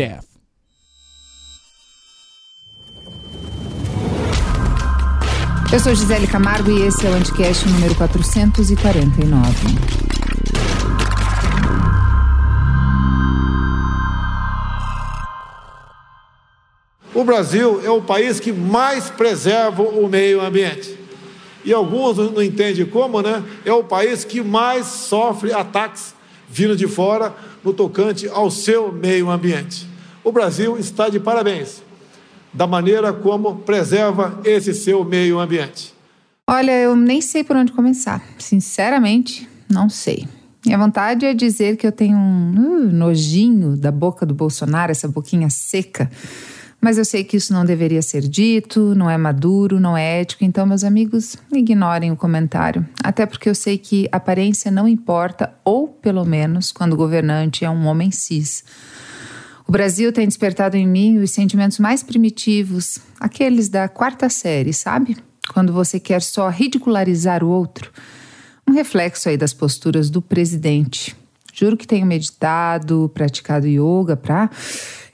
death. Eu sou Gisele Camargo e esse é o Anticast número 449. O Brasil é o país que mais preserva o meio ambiente. E alguns não entendem como, né? É o país que mais sofre ataques vindo de fora no tocante ao seu meio ambiente. O Brasil está de parabéns da maneira como preserva esse seu meio ambiente. Olha, eu nem sei por onde começar. Sinceramente, não sei. Minha vontade é dizer que eu tenho um uh, nojinho da boca do Bolsonaro, essa boquinha seca. Mas eu sei que isso não deveria ser dito, não é maduro, não é ético, então, meus amigos, ignorem o comentário. Até porque eu sei que aparência não importa, ou pelo menos quando o governante é um homem cis. O Brasil tem despertado em mim os sentimentos mais primitivos, aqueles da quarta série, sabe? Quando você quer só ridicularizar o outro. Um reflexo aí das posturas do presidente. Juro que tenho meditado, praticado yoga para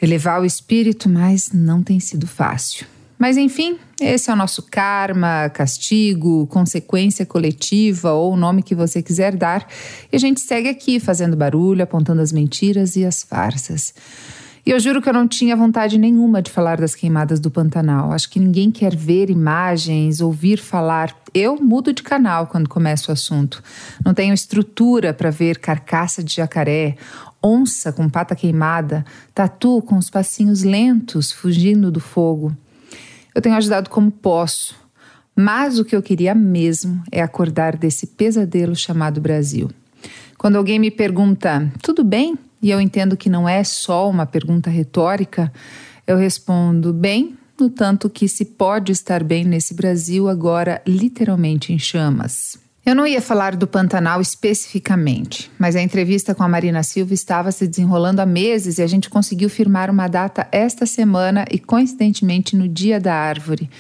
elevar o espírito, mas não tem sido fácil. Mas enfim, esse é o nosso karma, castigo, consequência coletiva ou o nome que você quiser dar. E a gente segue aqui fazendo barulho, apontando as mentiras e as farsas. E eu juro que eu não tinha vontade nenhuma de falar das queimadas do Pantanal. Acho que ninguém quer ver imagens, ouvir falar. Eu mudo de canal quando começo o assunto. Não tenho estrutura para ver carcaça de jacaré, onça com pata queimada, tatu com os passinhos lentos fugindo do fogo. Eu tenho ajudado como posso, mas o que eu queria mesmo é acordar desse pesadelo chamado Brasil. Quando alguém me pergunta, tudo bem? E eu entendo que não é só uma pergunta retórica, eu respondo bem, no tanto que se pode estar bem nesse Brasil agora literalmente em chamas. Eu não ia falar do Pantanal especificamente, mas a entrevista com a Marina Silva estava se desenrolando há meses e a gente conseguiu firmar uma data esta semana e coincidentemente no Dia da Árvore.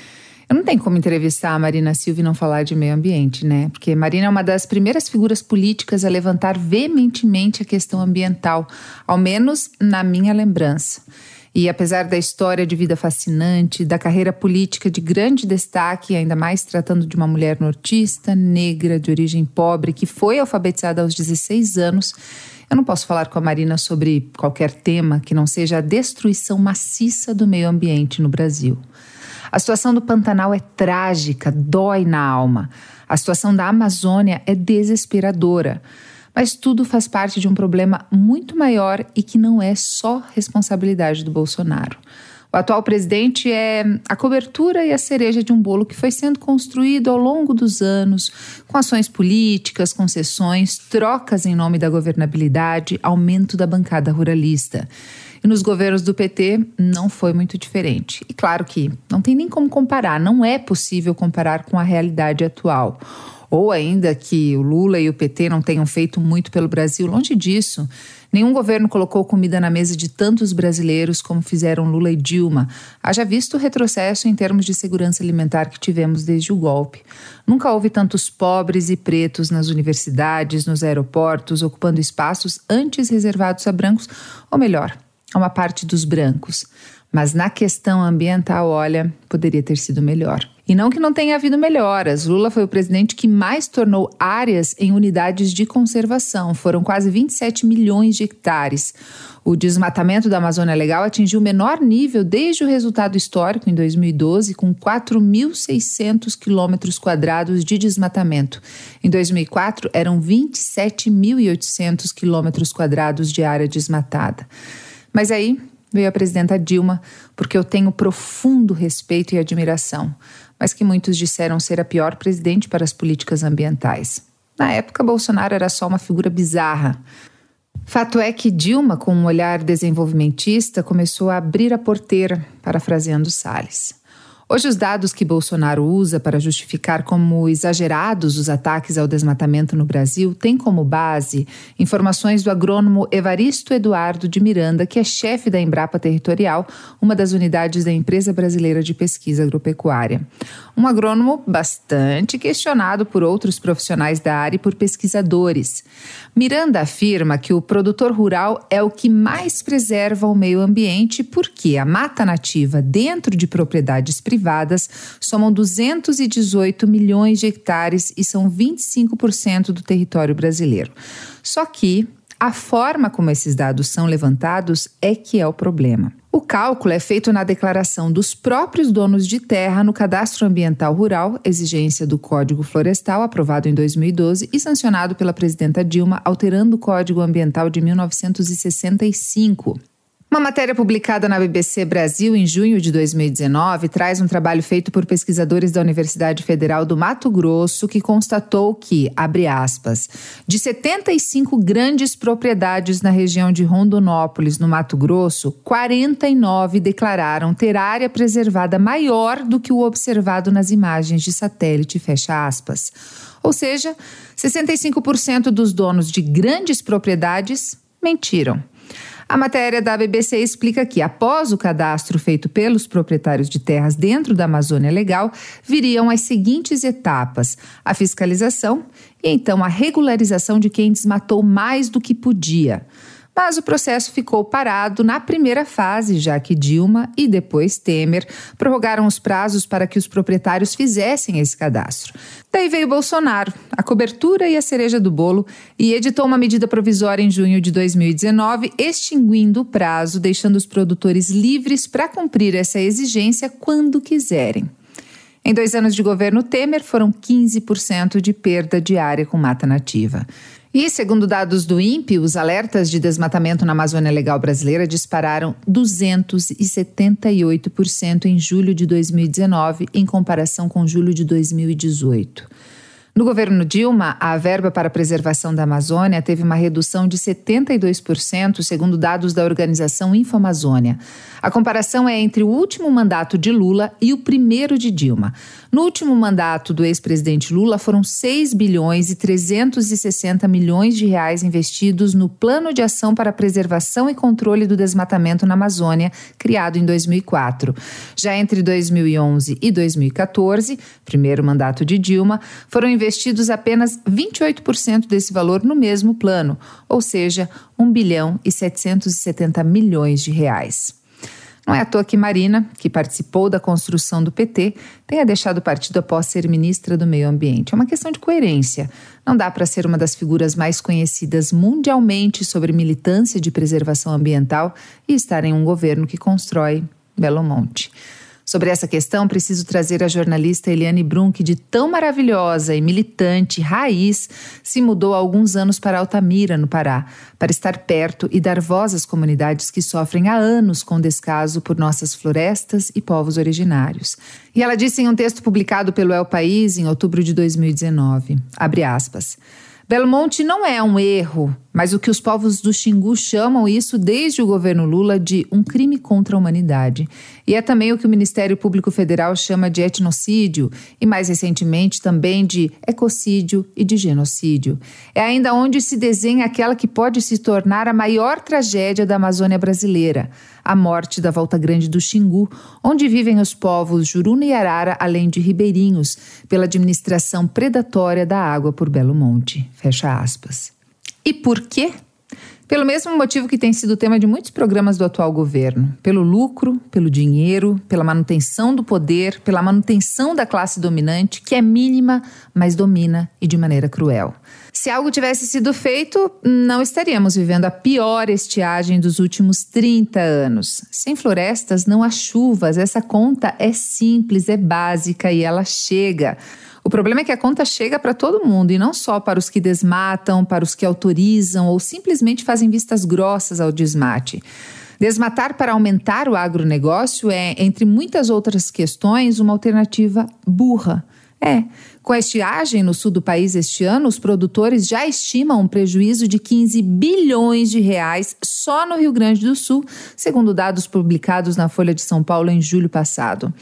Eu não tenho como entrevistar a Marina Silva e não falar de meio ambiente, né? Porque Marina é uma das primeiras figuras políticas a levantar veementemente a questão ambiental, ao menos na minha lembrança. E apesar da história de vida fascinante, da carreira política de grande destaque, ainda mais tratando de uma mulher nortista, negra, de origem pobre, que foi alfabetizada aos 16 anos, eu não posso falar com a Marina sobre qualquer tema que não seja a destruição maciça do meio ambiente no Brasil. A situação do Pantanal é trágica, dói na alma. A situação da Amazônia é desesperadora. Mas tudo faz parte de um problema muito maior e que não é só responsabilidade do Bolsonaro. O atual presidente é a cobertura e a cereja de um bolo que foi sendo construído ao longo dos anos, com ações políticas, concessões, trocas em nome da governabilidade, aumento da bancada ruralista. E nos governos do PT não foi muito diferente. E claro que não tem nem como comparar, não é possível comparar com a realidade atual. Ou ainda que o Lula e o PT não tenham feito muito pelo Brasil, longe disso. Nenhum governo colocou comida na mesa de tantos brasileiros como fizeram Lula e Dilma. Haja visto o retrocesso em termos de segurança alimentar que tivemos desde o golpe. Nunca houve tantos pobres e pretos nas universidades, nos aeroportos, ocupando espaços antes reservados a brancos, ou melhor, a uma parte dos brancos. Mas na questão ambiental, olha, poderia ter sido melhor. E não que não tenha havido melhoras. Lula foi o presidente que mais tornou áreas em unidades de conservação. Foram quase 27 milhões de hectares. O desmatamento da Amazônia Legal atingiu o menor nível desde o resultado histórico em 2012, com 4.600 quilômetros quadrados de desmatamento. Em 2004, eram 27.800 quilômetros quadrados de área desmatada. Mas aí veio a presidenta Dilma, porque eu tenho profundo respeito e admiração, mas que muitos disseram ser a pior presidente para as políticas ambientais. Na época, Bolsonaro era só uma figura bizarra. Fato é que Dilma, com um olhar desenvolvimentista, começou a abrir a porteira, parafraseando Salles. Hoje, os dados que Bolsonaro usa para justificar como exagerados os ataques ao desmatamento no Brasil têm como base informações do agrônomo Evaristo Eduardo de Miranda, que é chefe da Embrapa Territorial, uma das unidades da Empresa Brasileira de Pesquisa Agropecuária. Um agrônomo bastante questionado por outros profissionais da área e por pesquisadores. Miranda afirma que o produtor rural é o que mais preserva o meio ambiente porque a mata nativa dentro de propriedades privadas privadas somam 218 milhões de hectares e são 25% do território brasileiro. Só que a forma como esses dados são levantados é que é o problema. O cálculo é feito na declaração dos próprios donos de terra no Cadastro Ambiental Rural, exigência do Código Florestal, aprovado em 2012 e sancionado pela presidenta Dilma, alterando o Código Ambiental de 1965. Uma matéria publicada na BBC Brasil em junho de 2019 traz um trabalho feito por pesquisadores da Universidade Federal do Mato Grosso que constatou que, abre aspas, de 75 grandes propriedades na região de Rondonópolis, no Mato Grosso, 49 declararam ter área preservada maior do que o observado nas imagens de satélite, fecha aspas. Ou seja, 65% dos donos de grandes propriedades mentiram. A matéria da BBC explica que, após o cadastro feito pelos proprietários de terras dentro da Amazônia Legal, viriam as seguintes etapas: a fiscalização e então a regularização de quem desmatou mais do que podia. Mas o processo ficou parado na primeira fase, já que Dilma e depois Temer prorrogaram os prazos para que os proprietários fizessem esse cadastro. Daí veio Bolsonaro, a cobertura e a cereja do bolo, e editou uma medida provisória em junho de 2019, extinguindo o prazo, deixando os produtores livres para cumprir essa exigência quando quiserem. Em dois anos de governo Temer, foram 15% de perda de área com mata nativa. E, segundo dados do INPE, os alertas de desmatamento na Amazônia Legal brasileira dispararam 278% em julho de 2019, em comparação com julho de 2018. No governo Dilma, a verba para a preservação da Amazônia teve uma redução de 72%, segundo dados da organização Infoamazônia. A comparação é entre o último mandato de Lula e o primeiro de Dilma. No último mandato do ex-presidente Lula, foram 6 bilhões e 360 milhões de reais investidos no Plano de Ação para a Preservação e Controle do Desmatamento na Amazônia, criado em 2004. Já entre 2011 e 2014, primeiro mandato de Dilma, foram investidos investidos apenas 28% desse valor no mesmo plano, ou seja, 1 bilhão e 770 milhões de reais. Não é à toa que Marina, que participou da construção do PT, tenha deixado o partido após ser ministra do Meio Ambiente. É uma questão de coerência. Não dá para ser uma das figuras mais conhecidas mundialmente sobre militância de preservação ambiental e estar em um governo que constrói Belo Monte. Sobre essa questão, preciso trazer a jornalista Eliane Brum, que de tão maravilhosa e militante, raiz, se mudou há alguns anos para Altamira, no Pará, para estar perto e dar voz às comunidades que sofrem há anos com descaso por nossas florestas e povos originários. E ela disse em um texto publicado pelo El País em outubro de 2019, abre aspas, Belmonte não é um erro, mas o que os povos do Xingu chamam isso desde o governo Lula de um crime contra a humanidade. E é também o que o Ministério Público Federal chama de etnocídio e, mais recentemente, também de ecocídio e de genocídio. É ainda onde se desenha aquela que pode se tornar a maior tragédia da Amazônia brasileira a morte da Volta Grande do Xingu, onde vivem os povos Juruna e Arara, além de ribeirinhos, pela administração predatória da água por Belo Monte. Fecha aspas. E por quê? Pelo mesmo motivo que tem sido tema de muitos programas do atual governo: pelo lucro, pelo dinheiro, pela manutenção do poder, pela manutenção da classe dominante, que é mínima, mas domina e de maneira cruel. Se algo tivesse sido feito, não estaríamos vivendo a pior estiagem dos últimos 30 anos. Sem florestas não há chuvas, essa conta é simples, é básica e ela chega. O problema é que a conta chega para todo mundo e não só para os que desmatam, para os que autorizam ou simplesmente fazem vistas grossas ao desmate. Desmatar para aumentar o agronegócio é, entre muitas outras questões, uma alternativa burra. É, Com a estiagem no sul do país este ano, os produtores já estimam um prejuízo de 15 bilhões de reais só no Rio Grande do Sul, segundo dados publicados na Folha de São Paulo em julho passado.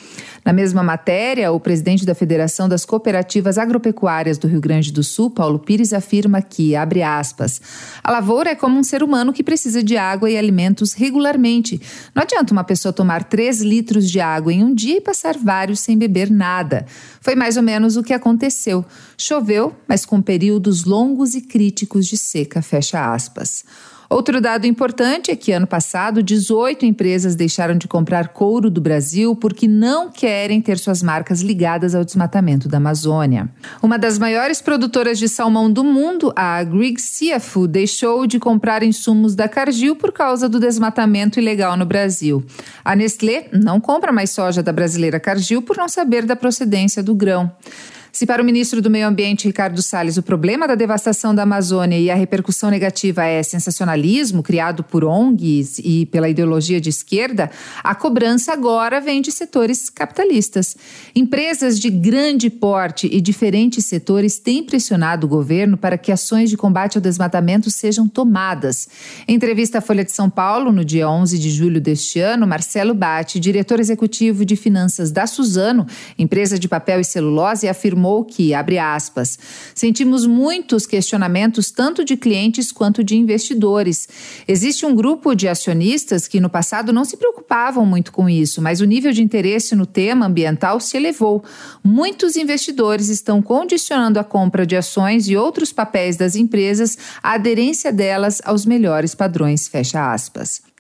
Na mesma matéria, o presidente da Federação das Cooperativas Agropecuárias do Rio Grande do Sul, Paulo Pires, afirma que, abre aspas, a lavoura é como um ser humano que precisa de água e alimentos regularmente. Não adianta uma pessoa tomar 3 litros de água em um dia e passar vários sem beber nada. Foi mais ou menos o que aconteceu. Choveu, mas com períodos longos e críticos de seca, fecha aspas. Outro dado importante é que ano passado 18 empresas deixaram de comprar couro do Brasil porque não querem ter suas marcas ligadas ao desmatamento da Amazônia. Uma das maiores produtoras de salmão do mundo, a Grieg Seafood, deixou de comprar insumos da Cargill por causa do desmatamento ilegal no Brasil. A Nestlé não compra mais soja da brasileira Cargill por não saber da procedência do grão. Se para o ministro do Meio Ambiente, Ricardo Salles, o problema da devastação da Amazônia e a repercussão negativa é sensacionalismo criado por ONGs e pela ideologia de esquerda, a cobrança agora vem de setores capitalistas. Empresas de grande porte e diferentes setores têm pressionado o governo para que ações de combate ao desmatamento sejam tomadas. Em entrevista à Folha de São Paulo, no dia 11 de julho deste ano, Marcelo Batti, diretor executivo de finanças da Suzano, empresa de papel e celulose, afirmou afirmou que, abre aspas, sentimos muitos questionamentos tanto de clientes quanto de investidores. Existe um grupo de acionistas que no passado não se preocupavam muito com isso, mas o nível de interesse no tema ambiental se elevou. Muitos investidores estão condicionando a compra de ações e outros papéis das empresas à aderência delas aos melhores padrões, fecha aspas.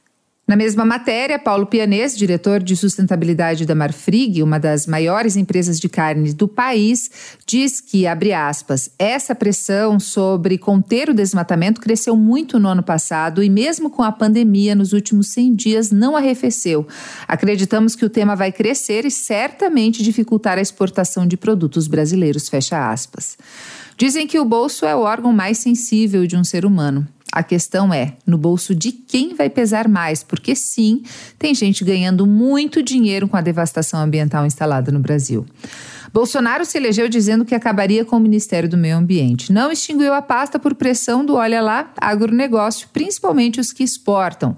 Na mesma matéria, Paulo Pianês, diretor de sustentabilidade da Marfrig, uma das maiores empresas de carne do país, diz que, abre aspas, essa pressão sobre conter o desmatamento cresceu muito no ano passado e, mesmo com a pandemia, nos últimos 100 dias não arrefeceu. Acreditamos que o tema vai crescer e certamente dificultar a exportação de produtos brasileiros, fecha aspas. Dizem que o bolso é o órgão mais sensível de um ser humano. A questão é no bolso de quem vai pesar mais, porque sim, tem gente ganhando muito dinheiro com a devastação ambiental instalada no Brasil. Bolsonaro se elegeu dizendo que acabaria com o Ministério do Meio Ambiente. Não extinguiu a pasta por pressão do olha lá agronegócio, principalmente os que exportam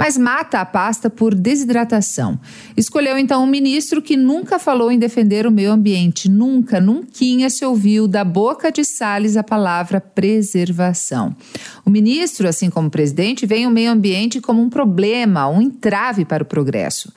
mas mata a pasta por desidratação. Escolheu então um ministro que nunca falou em defender o meio ambiente, nunca, nunca se ouviu da boca de Salles a palavra preservação. O ministro, assim como o presidente, vê o meio ambiente como um problema, um entrave para o progresso.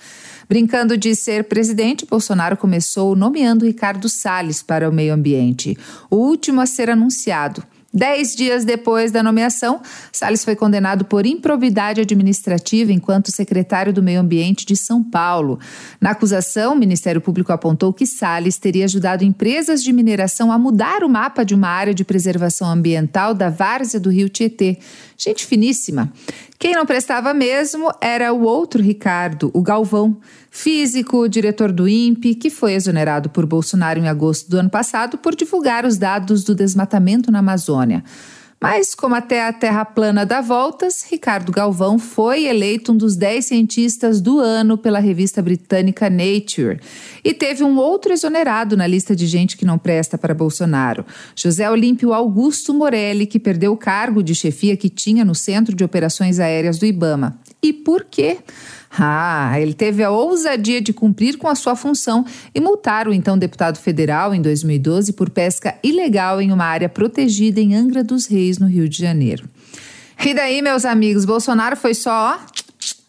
Brincando de ser presidente, Bolsonaro começou nomeando Ricardo Salles para o meio ambiente, o último a ser anunciado. Dez dias depois da nomeação, Salles foi condenado por improbidade administrativa enquanto secretário do Meio Ambiente de São Paulo. Na acusação, o Ministério Público apontou que Salles teria ajudado empresas de mineração a mudar o mapa de uma área de preservação ambiental da várzea do rio Tietê. Gente finíssima. Quem não prestava mesmo era o outro Ricardo, o Galvão, físico, diretor do INPE, que foi exonerado por Bolsonaro em agosto do ano passado por divulgar os dados do desmatamento na Amazônia. Mas, como até a Terra plana dá voltas, Ricardo Galvão foi eleito um dos 10 cientistas do ano pela revista britânica Nature. E teve um outro exonerado na lista de gente que não presta para Bolsonaro: José Olímpio Augusto Morelli, que perdeu o cargo de chefia que tinha no Centro de Operações Aéreas do Ibama. E por quê? Ah, ele teve a ousadia de cumprir com a sua função e multar o então deputado federal em 2012 por pesca ilegal em uma área protegida em Angra dos Reis, no Rio de Janeiro. E daí, meus amigos, Bolsonaro foi só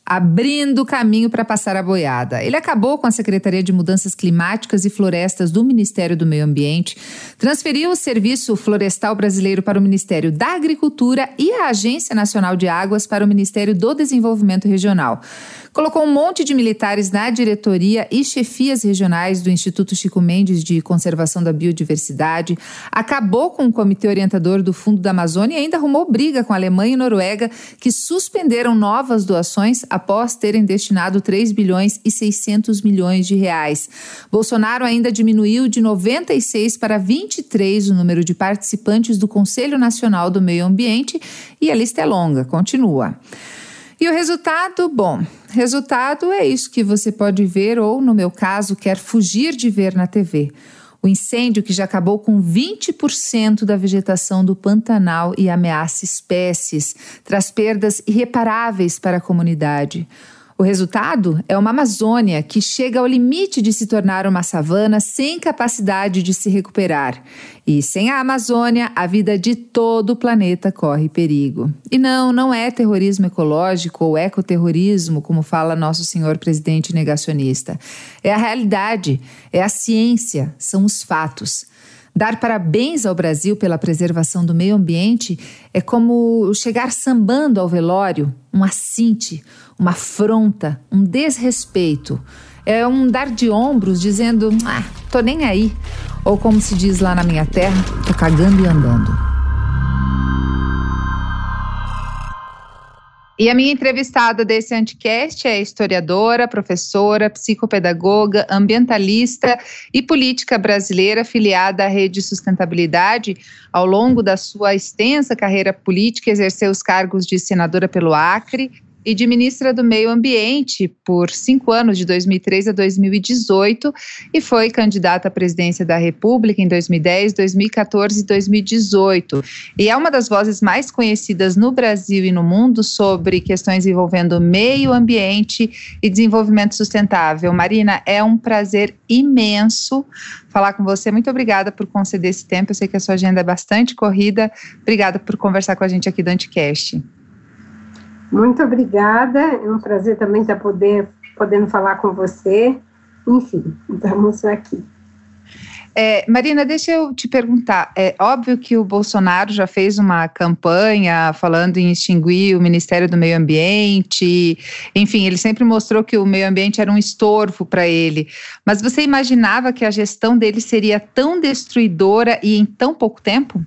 abrindo caminho para passar a boiada. Ele acabou com a Secretaria de Mudanças Climáticas e Florestas do Ministério do Meio Ambiente, transferiu o Serviço Florestal Brasileiro para o Ministério da Agricultura e a Agência Nacional de Águas para o Ministério do Desenvolvimento Regional. Colocou um monte de militares na diretoria e chefias regionais do Instituto Chico Mendes de Conservação da Biodiversidade, acabou com o comitê orientador do Fundo da Amazônia e ainda arrumou briga com a Alemanha e Noruega, que suspenderam novas doações após terem destinado 3 bilhões e 600 milhões de reais. Bolsonaro ainda diminuiu de 96 para 23 o número de participantes do Conselho Nacional do Meio Ambiente e a lista é longa, continua. E o resultado, bom, resultado é isso que você pode ver ou, no meu caso, quer fugir de ver na TV. O incêndio que já acabou com 20% da vegetação do Pantanal e ameaça espécies, traz perdas irreparáveis para a comunidade. O resultado é uma Amazônia que chega ao limite de se tornar uma savana sem capacidade de se recuperar. E sem a Amazônia, a vida de todo o planeta corre perigo. E não, não é terrorismo ecológico ou ecoterrorismo, como fala nosso senhor presidente negacionista. É a realidade, é a ciência, são os fatos. Dar parabéns ao Brasil pela preservação do meio ambiente é como chegar sambando ao velório, um assinte, uma afronta, um desrespeito. É um dar de ombros dizendo, ah, tô nem aí. Ou como se diz lá na minha terra, tô cagando e andando. E a minha entrevistada desse Anticast é historiadora, professora, psicopedagoga, ambientalista e política brasileira filiada à Rede Sustentabilidade. Ao longo da sua extensa carreira política, exerceu os cargos de senadora pelo Acre, e de ministra do Meio Ambiente por cinco anos, de 2003 a 2018, e foi candidata à presidência da República em 2010, 2014 e 2018. E é uma das vozes mais conhecidas no Brasil e no mundo sobre questões envolvendo meio ambiente e desenvolvimento sustentável. Marina, é um prazer imenso falar com você. Muito obrigada por conceder esse tempo. Eu sei que a sua agenda é bastante corrida. Obrigada por conversar com a gente aqui do Anticast. Muito obrigada, é um prazer também estar poder, podendo falar com você. Enfim, estamos aqui. É, Marina, deixa eu te perguntar. É óbvio que o Bolsonaro já fez uma campanha falando em extinguir o Ministério do Meio Ambiente. Enfim, ele sempre mostrou que o meio ambiente era um estorvo para ele. Mas você imaginava que a gestão dele seria tão destruidora e em tão pouco tempo?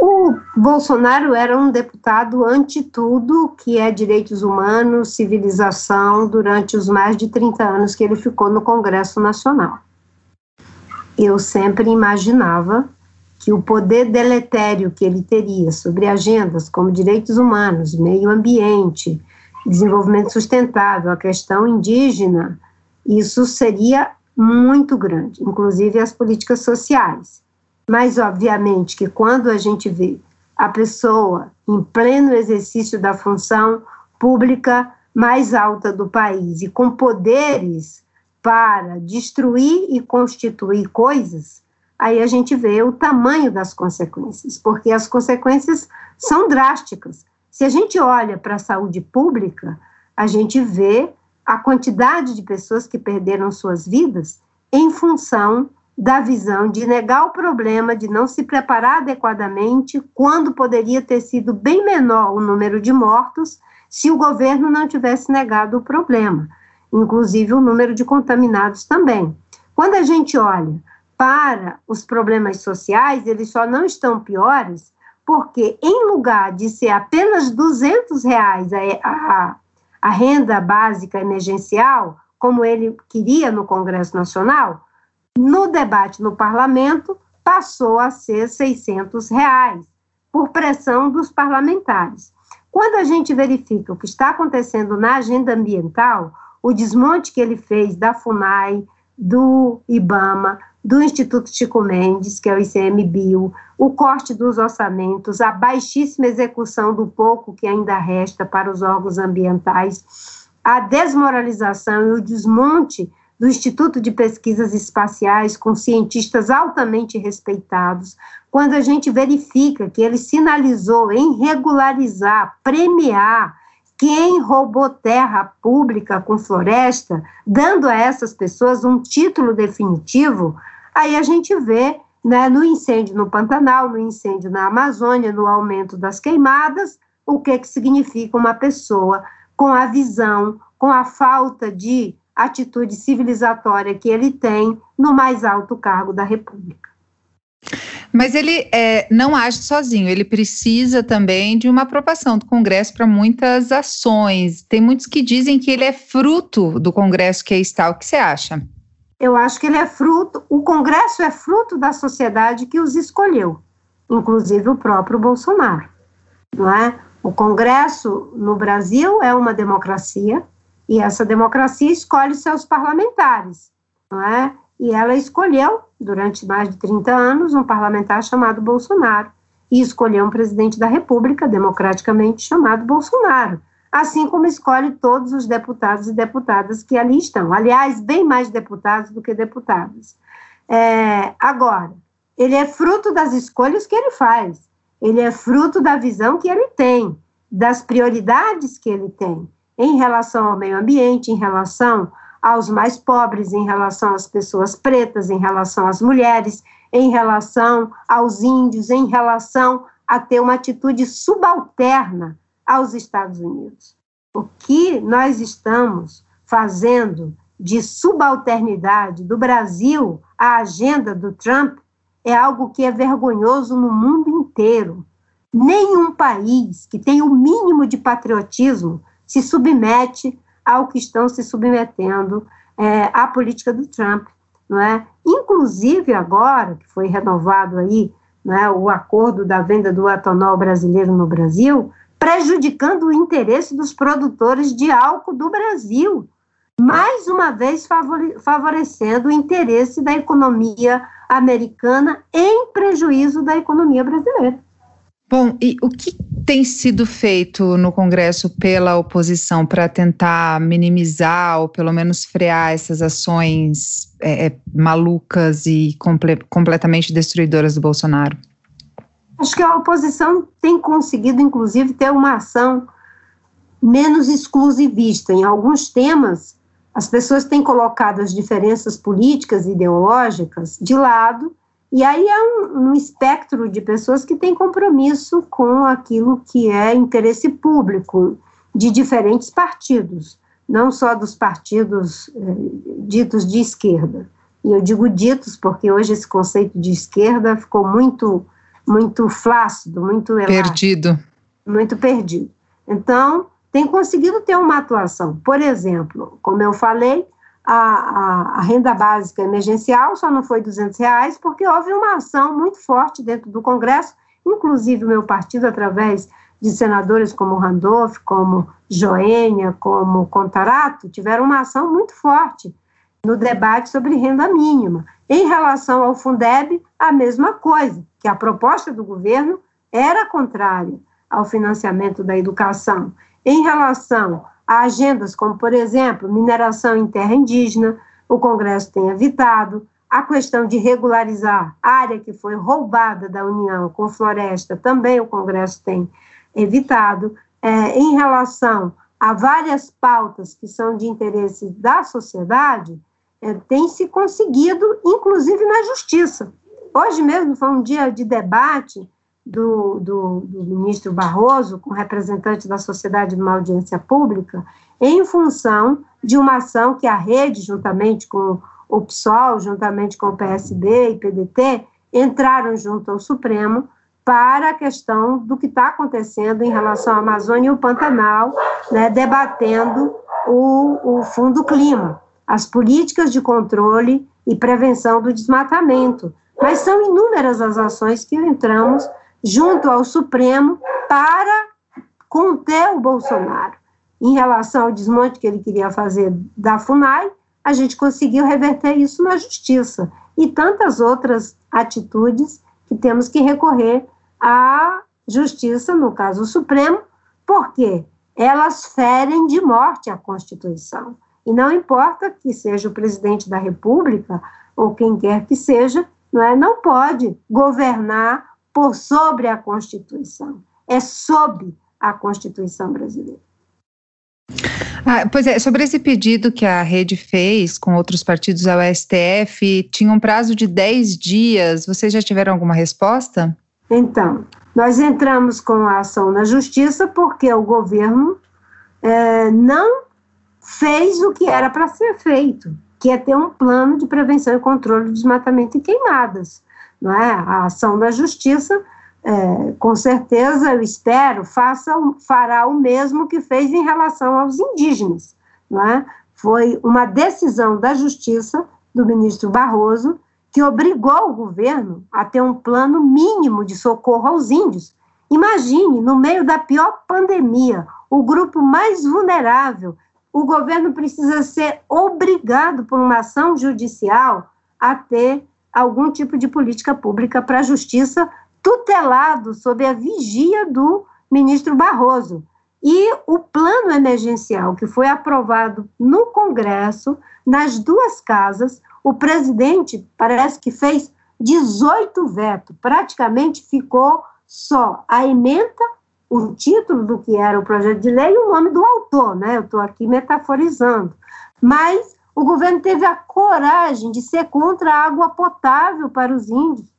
O Bolsonaro era um deputado ante tudo que é direitos humanos, civilização, durante os mais de 30 anos que ele ficou no Congresso Nacional. Eu sempre imaginava que o poder deletério que ele teria sobre agendas como direitos humanos, meio ambiente, desenvolvimento sustentável, a questão indígena, isso seria muito grande, inclusive as políticas sociais. Mas, obviamente, que quando a gente vê a pessoa em pleno exercício da função pública mais alta do país e com poderes para destruir e constituir coisas, aí a gente vê o tamanho das consequências, porque as consequências são drásticas. Se a gente olha para a saúde pública, a gente vê a quantidade de pessoas que perderam suas vidas em função da visão de negar o problema, de não se preparar adequadamente, quando poderia ter sido bem menor o número de mortos se o governo não tivesse negado o problema, inclusive o número de contaminados também. Quando a gente olha para os problemas sociais, eles só não estão piores porque, em lugar de ser apenas 200 reais a, a, a renda básica emergencial, como ele queria no Congresso Nacional, no debate no parlamento, passou a ser 600 reais, por pressão dos parlamentares. Quando a gente verifica o que está acontecendo na agenda ambiental, o desmonte que ele fez da FUNAI, do IBAMA, do Instituto Chico Mendes, que é o ICMBio, o corte dos orçamentos, a baixíssima execução do pouco que ainda resta para os órgãos ambientais, a desmoralização e o desmonte do Instituto de Pesquisas Espaciais, com cientistas altamente respeitados, quando a gente verifica que ele sinalizou em regularizar, premiar quem roubou terra pública com floresta, dando a essas pessoas um título definitivo, aí a gente vê né, no incêndio no Pantanal, no incêndio na Amazônia, no aumento das queimadas, o que, que significa uma pessoa com a visão, com a falta de atitude civilizatória que ele tem no mais alto cargo da República. Mas ele é, não age sozinho, ele precisa também de uma aprovação do Congresso para muitas ações. Tem muitos que dizem que ele é fruto do Congresso que é está. O que você acha? Eu acho que ele é fruto, o Congresso é fruto da sociedade que os escolheu, inclusive o próprio Bolsonaro. Não é? O Congresso no Brasil é uma democracia, e essa democracia escolhe seus parlamentares, não é? e ela escolheu, durante mais de 30 anos, um parlamentar chamado Bolsonaro, e escolheu um presidente da República, democraticamente chamado Bolsonaro, assim como escolhe todos os deputados e deputadas que ali estão. Aliás, bem mais deputados do que deputadas. É, agora, ele é fruto das escolhas que ele faz, ele é fruto da visão que ele tem, das prioridades que ele tem em relação ao meio ambiente, em relação aos mais pobres, em relação às pessoas pretas, em relação às mulheres, em relação aos índios, em relação a ter uma atitude subalterna aos Estados Unidos. O que nós estamos fazendo de subalternidade do Brasil à agenda do Trump é algo que é vergonhoso no mundo inteiro. Nenhum país que tem o mínimo de patriotismo se submete ao que estão se submetendo é, à política do Trump, não é? Inclusive agora que foi renovado aí, é, o acordo da venda do etanol brasileiro no Brasil, prejudicando o interesse dos produtores de álcool do Brasil, mais uma vez favorecendo o interesse da economia americana em prejuízo da economia brasileira. Bom, e o que tem sido feito no Congresso pela oposição para tentar minimizar ou pelo menos frear essas ações é, é, malucas e comple completamente destruidoras do Bolsonaro? Acho que a oposição tem conseguido, inclusive, ter uma ação menos exclusivista. Em alguns temas, as pessoas têm colocado as diferenças políticas e ideológicas de lado e aí é um, um, espectro de pessoas que têm compromisso com aquilo que é interesse público de diferentes partidos, não só dos partidos eh, ditos de esquerda. E eu digo ditos porque hoje esse conceito de esquerda ficou muito, muito flácido, muito perdido, muito perdido. Então tem conseguido ter uma atuação. Por exemplo, como eu falei, a, a, renda básica emergencial só não foi 200 reais porque houve uma ação muito forte dentro do Congresso, inclusive o meu partido, através de senadores como Randolph, como Joênia, como Contarato, tiveram uma ação muito forte no debate sobre renda mínima. Em relação ao Fundeb, a mesma coisa, que a proposta do governo era contrária ao financiamento da educação. Em relação agendas como, por exemplo, mineração em terra indígena, o Congresso tem evitado, a questão de regularizar área que foi roubada da União com floresta, também o Congresso tem evitado. É, em relação a várias pautas que são de interesse da sociedade, é, tem se conseguido, inclusive na justiça. Hoje mesmo foi um dia de debate do, do, do, ministro Barroso, com representante da sociedade numa audiência pública, em função de uma ação que a rede, juntamente com o PSOL, juntamente com o PSB e PDT, entraram junto ao Supremo para a questão do que está acontecendo em relação à Amazônia e o Pantanal, né, debatendo o, o Fundo Clima, as políticas de controle e prevenção do desmatamento. Mas são inúmeras as ações que entramos junto ao Supremo para conter o Bolsonaro. Em relação ao desmonte que ele queria fazer da FUNAI, a gente conseguiu reverter isso na justiça. E tantas outras atitudes que temos que recorrer à justiça, no caso o Supremo, porque elas ferem de morte a Constituição. E não importa que seja o presidente da República ou quem quer que seja, não, é, não pode governar por sobre a Constituição. É sob a Constituição brasileira. Ah, pois é, sobre esse pedido que a rede fez com outros partidos ao STF, tinha um prazo de 10 dias. Vocês já tiveram alguma resposta? Então, nós entramos com a ação na justiça porque o governo é, não fez o que era para ser feito, que é ter um plano de prevenção e controle do desmatamento e queimadas não é? A ação da justiça, é, com certeza, eu espero, faça, fará o mesmo que fez em relação aos indígenas, não é? Foi uma decisão da justiça do ministro Barroso que obrigou o governo a ter um plano mínimo de socorro aos índios. Imagine, no meio da pior pandemia, o grupo mais vulnerável, o governo precisa ser obrigado por uma ação judicial a ter algum tipo de política pública para a justiça tutelado sob a vigia do ministro Barroso. E o plano emergencial que foi aprovado no Congresso, nas duas casas, o presidente parece que fez 18 vetos, praticamente ficou só a emenda, o título do que era o projeto de lei e o nome do autor, né? Eu estou aqui metaforizando. Mas o governo teve a coragem de ser contra a água potável para os índios.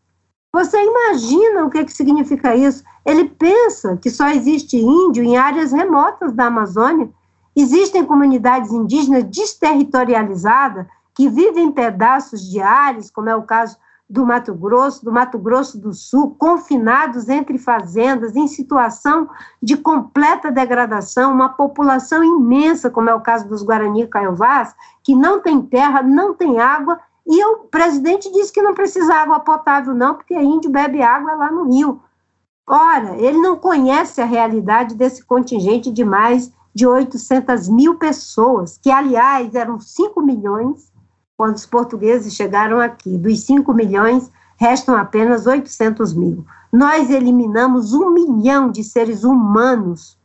Você imagina o que, que significa isso? Ele pensa que só existe índio em áreas remotas da Amazônia. Existem comunidades indígenas desterritorializadas que vivem em pedaços de áreas, como é o caso do Mato Grosso, do Mato Grosso do Sul, confinados entre fazendas, em situação de completa degradação, uma população imensa, como é o caso dos Guarani Caiovás, que não tem terra, não tem água, e o presidente disse que não precisa água potável, não, porque índio bebe água lá no rio. Ora, ele não conhece a realidade desse contingente de mais de 800 mil pessoas, que, aliás, eram 5 milhões quando os portugueses chegaram aqui. Dos 5 milhões, restam apenas 800 mil. Nós eliminamos um milhão de seres humanos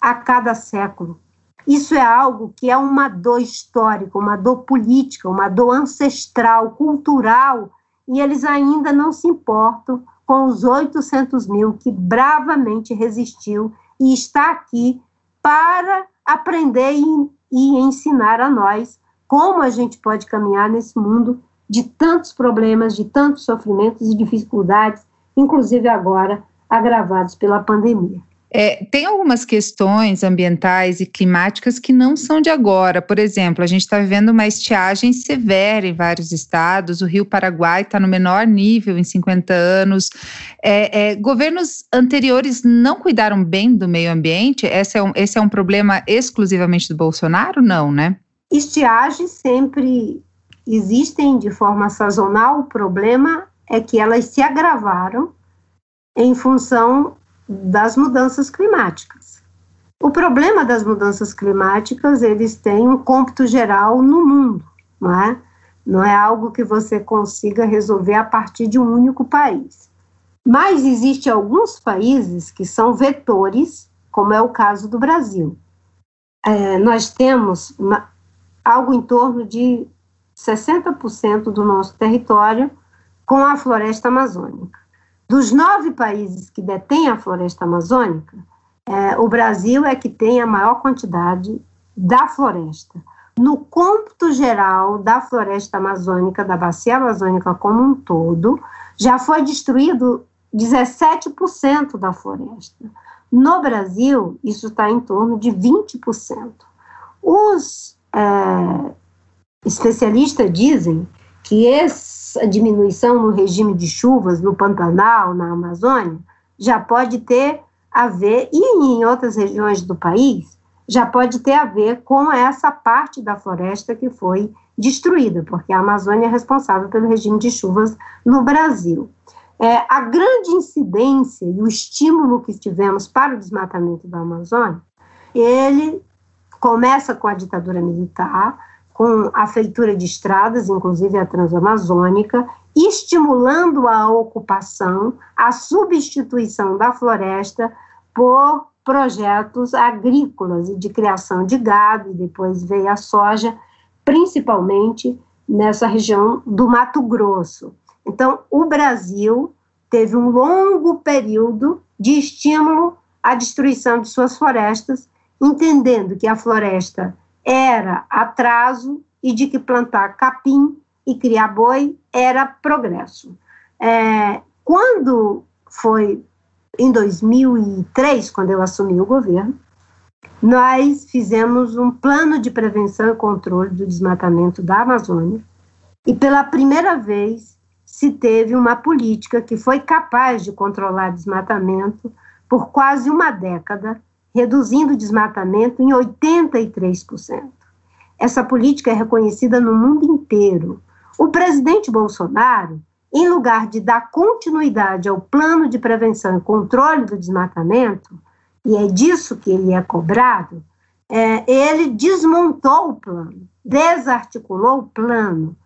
a cada século. Isso é algo que é uma dor histórica, uma dor política, uma dor ancestral, cultural, e eles ainda não se importam com os 800 mil que bravamente resistiu e está aqui para aprender e, e ensinar a nós como a gente pode caminhar nesse mundo de tantos problemas, de tantos sofrimentos e dificuldades, inclusive agora agravados pela pandemia. É, tem algumas questões ambientais e climáticas que não são de agora. Por exemplo, a gente está vivendo uma estiagem severa em vários estados. O Rio Paraguai está no menor nível em 50 anos. É, é, governos anteriores não cuidaram bem do meio ambiente? Esse é, um, esse é um problema exclusivamente do Bolsonaro? Não, né? Estiagens sempre existem de forma sazonal, o problema é que elas se agravaram em função das mudanças climáticas. O problema das mudanças climáticas, eles têm um cômputo geral no mundo, não é? Não é algo que você consiga resolver a partir de um único país. Mas existem alguns países que são vetores, como é o caso do Brasil. É, nós temos uma, algo em torno de 60% do nosso território com a floresta amazônica. Dos nove países que detêm a floresta amazônica, é, o Brasil é que tem a maior quantidade da floresta. No cômputo geral da floresta amazônica, da bacia amazônica como um todo, já foi destruído 17% da floresta. No Brasil, isso está em torno de 20%. Os é, especialistas dizem que essa diminuição no regime de chuvas no Pantanal, na Amazônia, já pode ter a ver, e em outras regiões do país, já pode ter a ver com essa parte da floresta que foi destruída, porque a Amazônia é responsável pelo regime de chuvas no Brasil. É, a grande incidência e o estímulo que tivemos para o desmatamento da Amazônia, ele começa com a ditadura militar, com a feitura de estradas, inclusive a transamazônica, estimulando a ocupação, a substituição da floresta por projetos agrícolas e de criação de gado, e depois veio a soja, principalmente nessa região do Mato Grosso. Então, o Brasil teve um longo período de estímulo à destruição de suas florestas, entendendo que a floresta era atraso e de que plantar capim e criar boi era progresso. É, quando foi em 2003, quando eu assumi o governo, nós fizemos um plano de prevenção e controle do desmatamento da Amazônia e pela primeira vez se teve uma política que foi capaz de controlar desmatamento por quase uma década reduzindo o desmatamento em 83%. Essa política é reconhecida no mundo inteiro. O presidente Bolsonaro, em lugar de dar continuidade ao plano de prevenção e controle do desmatamento, e é disso que ele é cobrado, é, ele desmontou o plano, desarticulou o plano,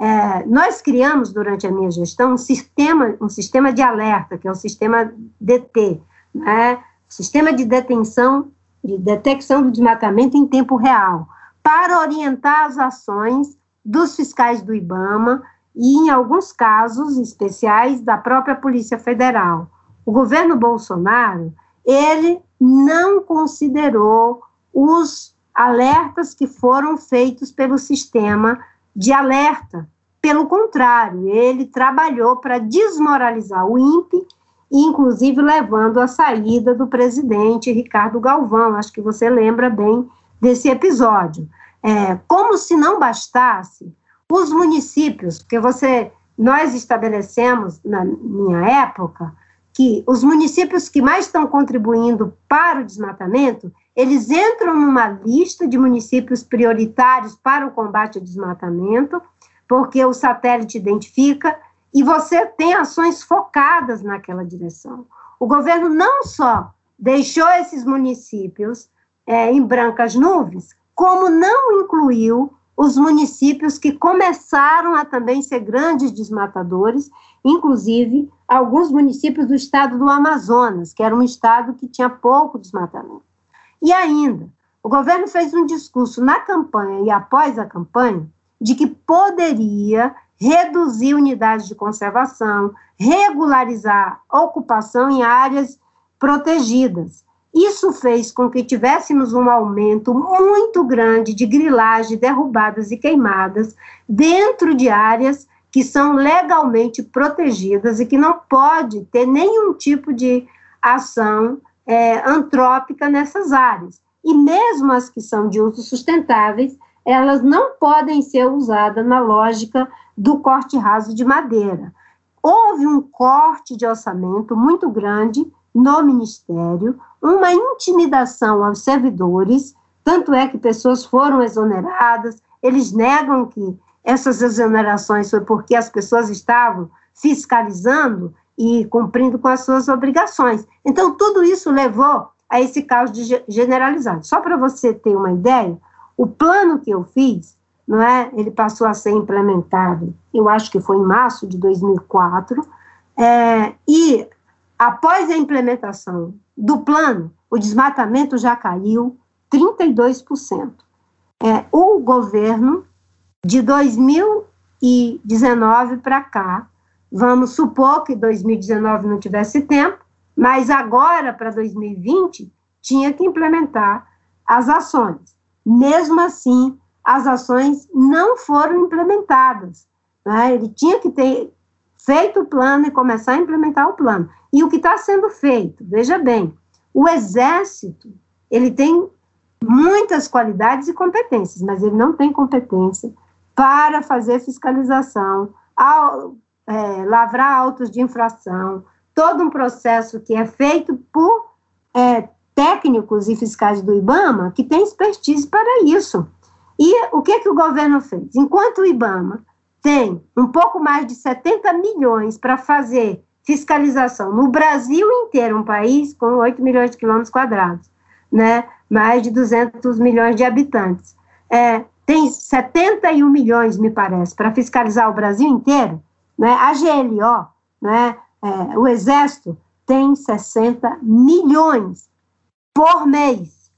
é, nós criamos durante a minha gestão um sistema, um sistema de alerta, que é o sistema DT, né? Sistema de detenção, de detecção do desmatamento em tempo real, para orientar as ações dos fiscais do IBAMA e, em alguns casos especiais, da própria Polícia Federal. O governo Bolsonaro, ele não considerou os alertas que foram feitos pelo sistema de alerta. Pelo contrário, ele trabalhou para desmoralizar o INPE, inclusive levando à saída do presidente Ricardo Galvão. Acho que você lembra bem desse episódio. É, como se não bastasse, os municípios, porque você, nós estabelecemos na minha época que os municípios que mais estão contribuindo para o desmatamento, eles entram numa lista de municípios prioritários para o combate ao desmatamento, porque o satélite identifica e você tem ações focadas naquela direção. O governo não só deixou esses municípios é, em brancas nuvens, como não incluiu os municípios que começaram a também ser grandes desmatadores, inclusive alguns municípios do estado do Amazonas, que era um estado que tinha pouco desmatamento. E ainda, o governo fez um discurso na campanha e após a campanha de que poderia reduzir unidades de conservação, regularizar ocupação em áreas protegidas. Isso fez com que tivéssemos um aumento muito grande de grilagem, derrubadas e queimadas dentro de áreas que são legalmente protegidas e que não pode ter nenhum tipo de ação é, antrópica nessas áreas. E mesmo as que são de uso sustentáveis, elas não podem ser usadas na lógica do corte raso de madeira. Houve um corte de orçamento muito grande no Ministério, uma intimidação aos servidores, tanto é que pessoas foram exoneradas, eles negam que essas exonerações foi porque as pessoas estavam fiscalizando e cumprindo com as suas obrigações. Então, tudo isso levou a esse caos generalizado. Só para você ter uma ideia, o plano que eu fiz, não é, ele passou a ser implementado, eu acho que foi em março de 2004, é, e Após a implementação do plano, o desmatamento já caiu 32%. É, o governo, de 2019 para cá, vamos supor que 2019 não tivesse tempo, mas agora, para 2020, tinha que implementar as ações. Mesmo assim, as ações não foram implementadas. Né? Ele tinha que ter feito o plano e começar a implementar o plano. E o que está sendo feito, veja bem, o Exército, ele tem muitas qualidades e competências, mas ele não tem competência para fazer fiscalização, ao, é, lavrar autos de infração, todo um processo que é feito por é, técnicos e fiscais do IBAMA que têm expertise para isso. E o que, que o governo fez? Enquanto o IBAMA tem um pouco mais de 70 milhões para fazer fiscalização no Brasil inteiro, um país com 8 milhões de quilômetros quadrados, né? mais de 200 milhões de habitantes. É, tem 71 milhões, me parece, para fiscalizar o Brasil inteiro. Né? A GLO, né? É, o Exército, tem 60 milhões por mês.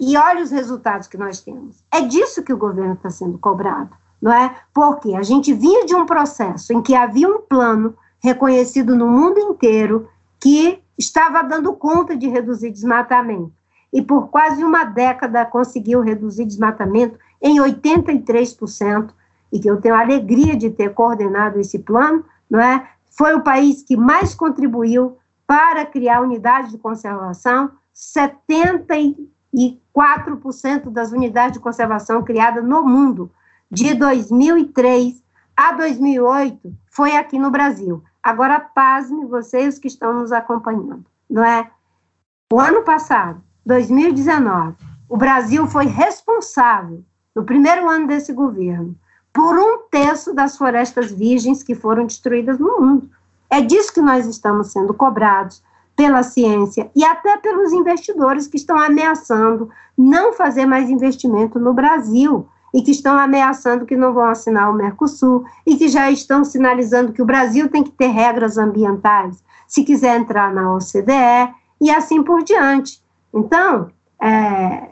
E olha os resultados que nós temos. É disso que o governo está sendo cobrado, não é? Porque a gente vinha de um processo em que havia um plano reconhecido no mundo inteiro que estava dando conta de reduzir desmatamento. E por quase uma década conseguiu reduzir desmatamento em 83%, e que eu tenho a alegria de ter coordenado esse plano, não é? Foi o país que mais contribuiu para criar unidades de conservação, 74% das unidades de conservação criadas no mundo, de 2003 a 2008, foi aqui no Brasil. Agora, pasme vocês que estão nos acompanhando, não é? O ano passado, 2019, o Brasil foi responsável, no primeiro ano desse governo, por um terço das florestas virgens que foram destruídas no mundo. É disso que nós estamos sendo cobrados pela ciência e até pelos investidores que estão ameaçando não fazer mais investimento no Brasil. e que estão ameaçando que não vão assinar o Mercosul e que já estão sinalizando que o Brasil tem que ter regras ambientais se quiser entrar na OCDE e assim por diante. Então, é,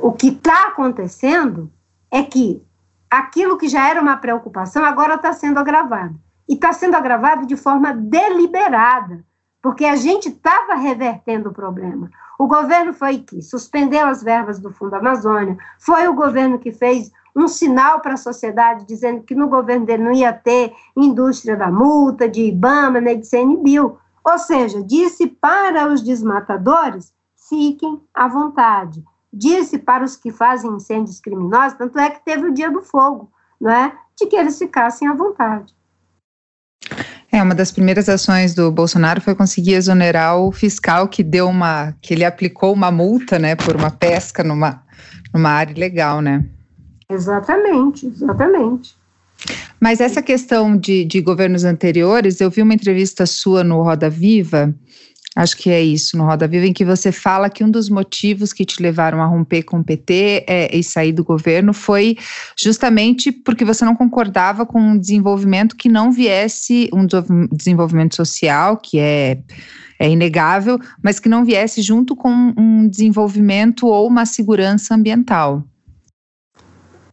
o que está acontecendo é que aquilo que já era uma preocupação agora está sendo agravado. E está sendo agravado de forma deliberada, porque a gente estava revertendo o problema. O governo foi que suspendeu as verbas do Fundo Amazônia, foi o governo que fez um sinal para a sociedade dizendo que no governo dele não ia ter indústria da multa, de IBAMA, nem de CNBio. Ou seja, disse para os desmatadores, fiquem à vontade. Disse para os que fazem incêndios criminosos, tanto é que teve o dia do fogo, não é? De que eles ficassem à vontade. É, uma das primeiras ações do Bolsonaro foi conseguir exonerar o fiscal que deu uma, que ele aplicou uma multa, né, por uma pesca numa, numa área ilegal, né? Exatamente, exatamente. Mas essa questão de, de governos anteriores, eu vi uma entrevista sua no Roda Viva, Acho que é isso, no Roda Viva, em que você fala que um dos motivos que te levaram a romper com o PT é, e sair do governo foi justamente porque você não concordava com um desenvolvimento que não viesse, um desenvolvimento social, que é, é inegável, mas que não viesse junto com um desenvolvimento ou uma segurança ambiental.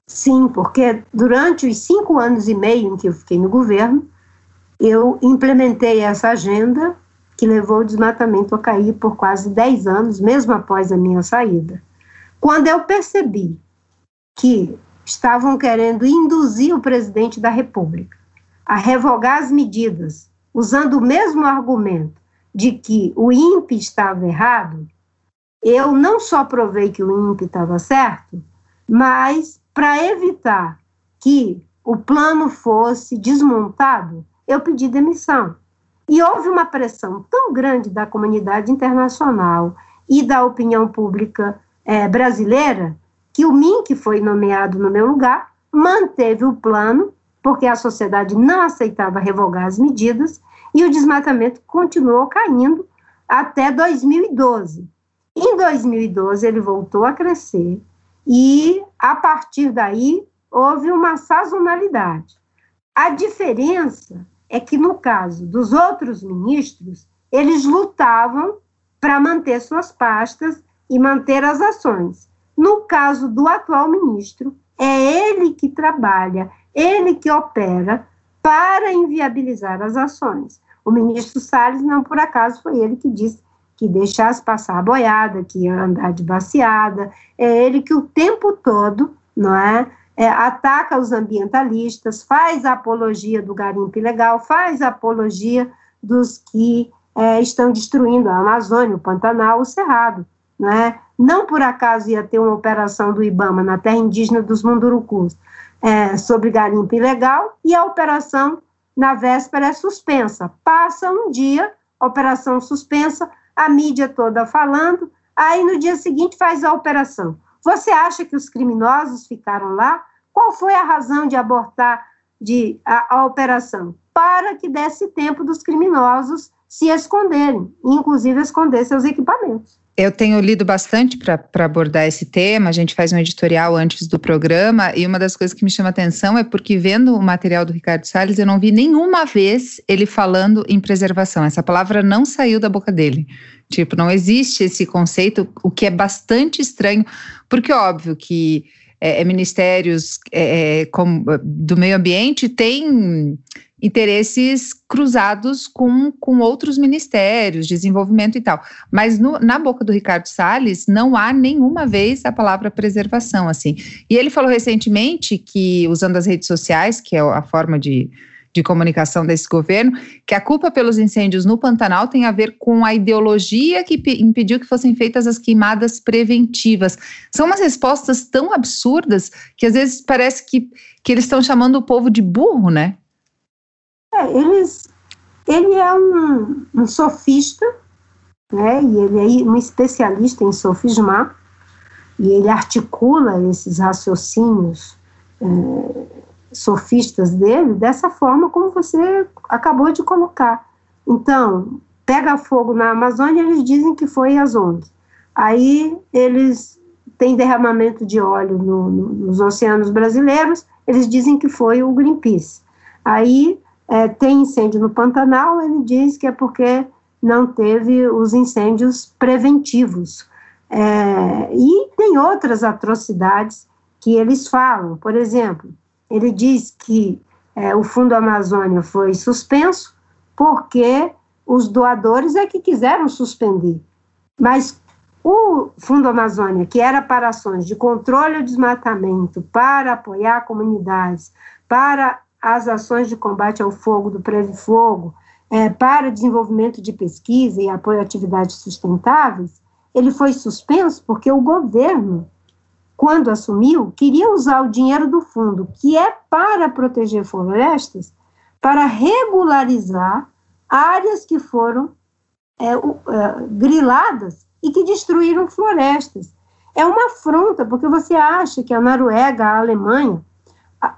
Sim, porque durante os cinco anos e meio em que eu fiquei no governo, eu implementei essa agenda que levou o desmatamento a cair por quase 10 anos, mesmo após a minha saída. Quando eu percebi que estavam querendo induzir o presidente da República a revogar as medidas, usando o mesmo argumento de que o INPE estava errado, eu não só provei que o INPE estava certo, mas para evitar que o plano fosse desmontado, eu pedi demissão. E houve uma pressão tão grande da comunidade internacional e da opinião pública é, brasileira que o MIN, foi nomeado no meu lugar, manteve o plano, porque a sociedade não aceitava revogar as medidas, e o desmatamento continuou caindo até 2012. Em 2012, ele voltou a crescer, e a partir daí houve uma sazonalidade. A diferença é que, no caso dos outros ministros, eles lutavam para manter suas pastas e manter as ações. No caso do atual ministro, é ele que trabalha, ele que opera para inviabilizar as ações. O ministro Salles, não por acaso, foi ele que disse que deixasse passar a boiada, que ia andar de baseada, é ele que o tempo todo, não é, é, ataca os ambientalistas, faz apologia do garimpo ilegal, faz apologia dos que é, estão destruindo a Amazônia, o Pantanal, o Cerrado. Né? Não por acaso ia ter uma operação do IBAMA na terra indígena dos Mundurucus é, sobre garimpo ilegal e a operação na véspera é suspensa. Passa um dia, operação suspensa, a mídia toda falando, aí no dia seguinte faz a operação. Você acha que os criminosos ficaram lá? Qual foi a razão de abortar de, a, a operação? Para que desse tempo dos criminosos se esconderem, inclusive esconder seus equipamentos. Eu tenho lido bastante para abordar esse tema, a gente faz um editorial antes do programa, e uma das coisas que me chama atenção é porque, vendo o material do Ricardo Salles, eu não vi nenhuma vez ele falando em preservação. Essa palavra não saiu da boca dele. Tipo, não existe esse conceito, o que é bastante estranho, porque óbvio que é, é ministérios é, é do meio ambiente têm interesses cruzados com, com outros ministérios, desenvolvimento e tal. Mas no, na boca do Ricardo Salles não há nenhuma vez a palavra preservação, assim. E ele falou recentemente que, usando as redes sociais, que é a forma de de comunicação desse governo, que a culpa pelos incêndios no Pantanal tem a ver com a ideologia que impediu que fossem feitas as queimadas preventivas. São umas respostas tão absurdas que às vezes parece que, que eles estão chamando o povo de burro, né? É, eles, ele é um, um sofista, né? E ele é um especialista em sofismar, e ele articula esses raciocínios é, sofistas dele dessa forma como você acabou de colocar. Então, pega fogo na Amazônia, eles dizem que foi as ondas. Aí eles tem derramamento de óleo no, no, nos oceanos brasileiros, eles dizem que foi o Greenpeace. Aí é, tem incêndio no Pantanal, ele diz que é porque não teve os incêndios preventivos. É, e tem outras atrocidades que eles falam. Por exemplo, ele diz que é, o Fundo Amazônia foi suspenso porque os doadores é que quiseram suspender. Mas o Fundo Amazônia, que era para ações de controle ao desmatamento, para apoiar comunidades, para as ações de combate ao fogo do Preve Fogo, é, para desenvolvimento de pesquisa e apoio a atividades sustentáveis, ele foi suspenso porque o governo, quando assumiu, queria usar o dinheiro do fundo, que é para proteger florestas, para regularizar áreas que foram é, é, griladas e que destruíram florestas. É uma afronta, porque você acha que a Noruega, a Alemanha,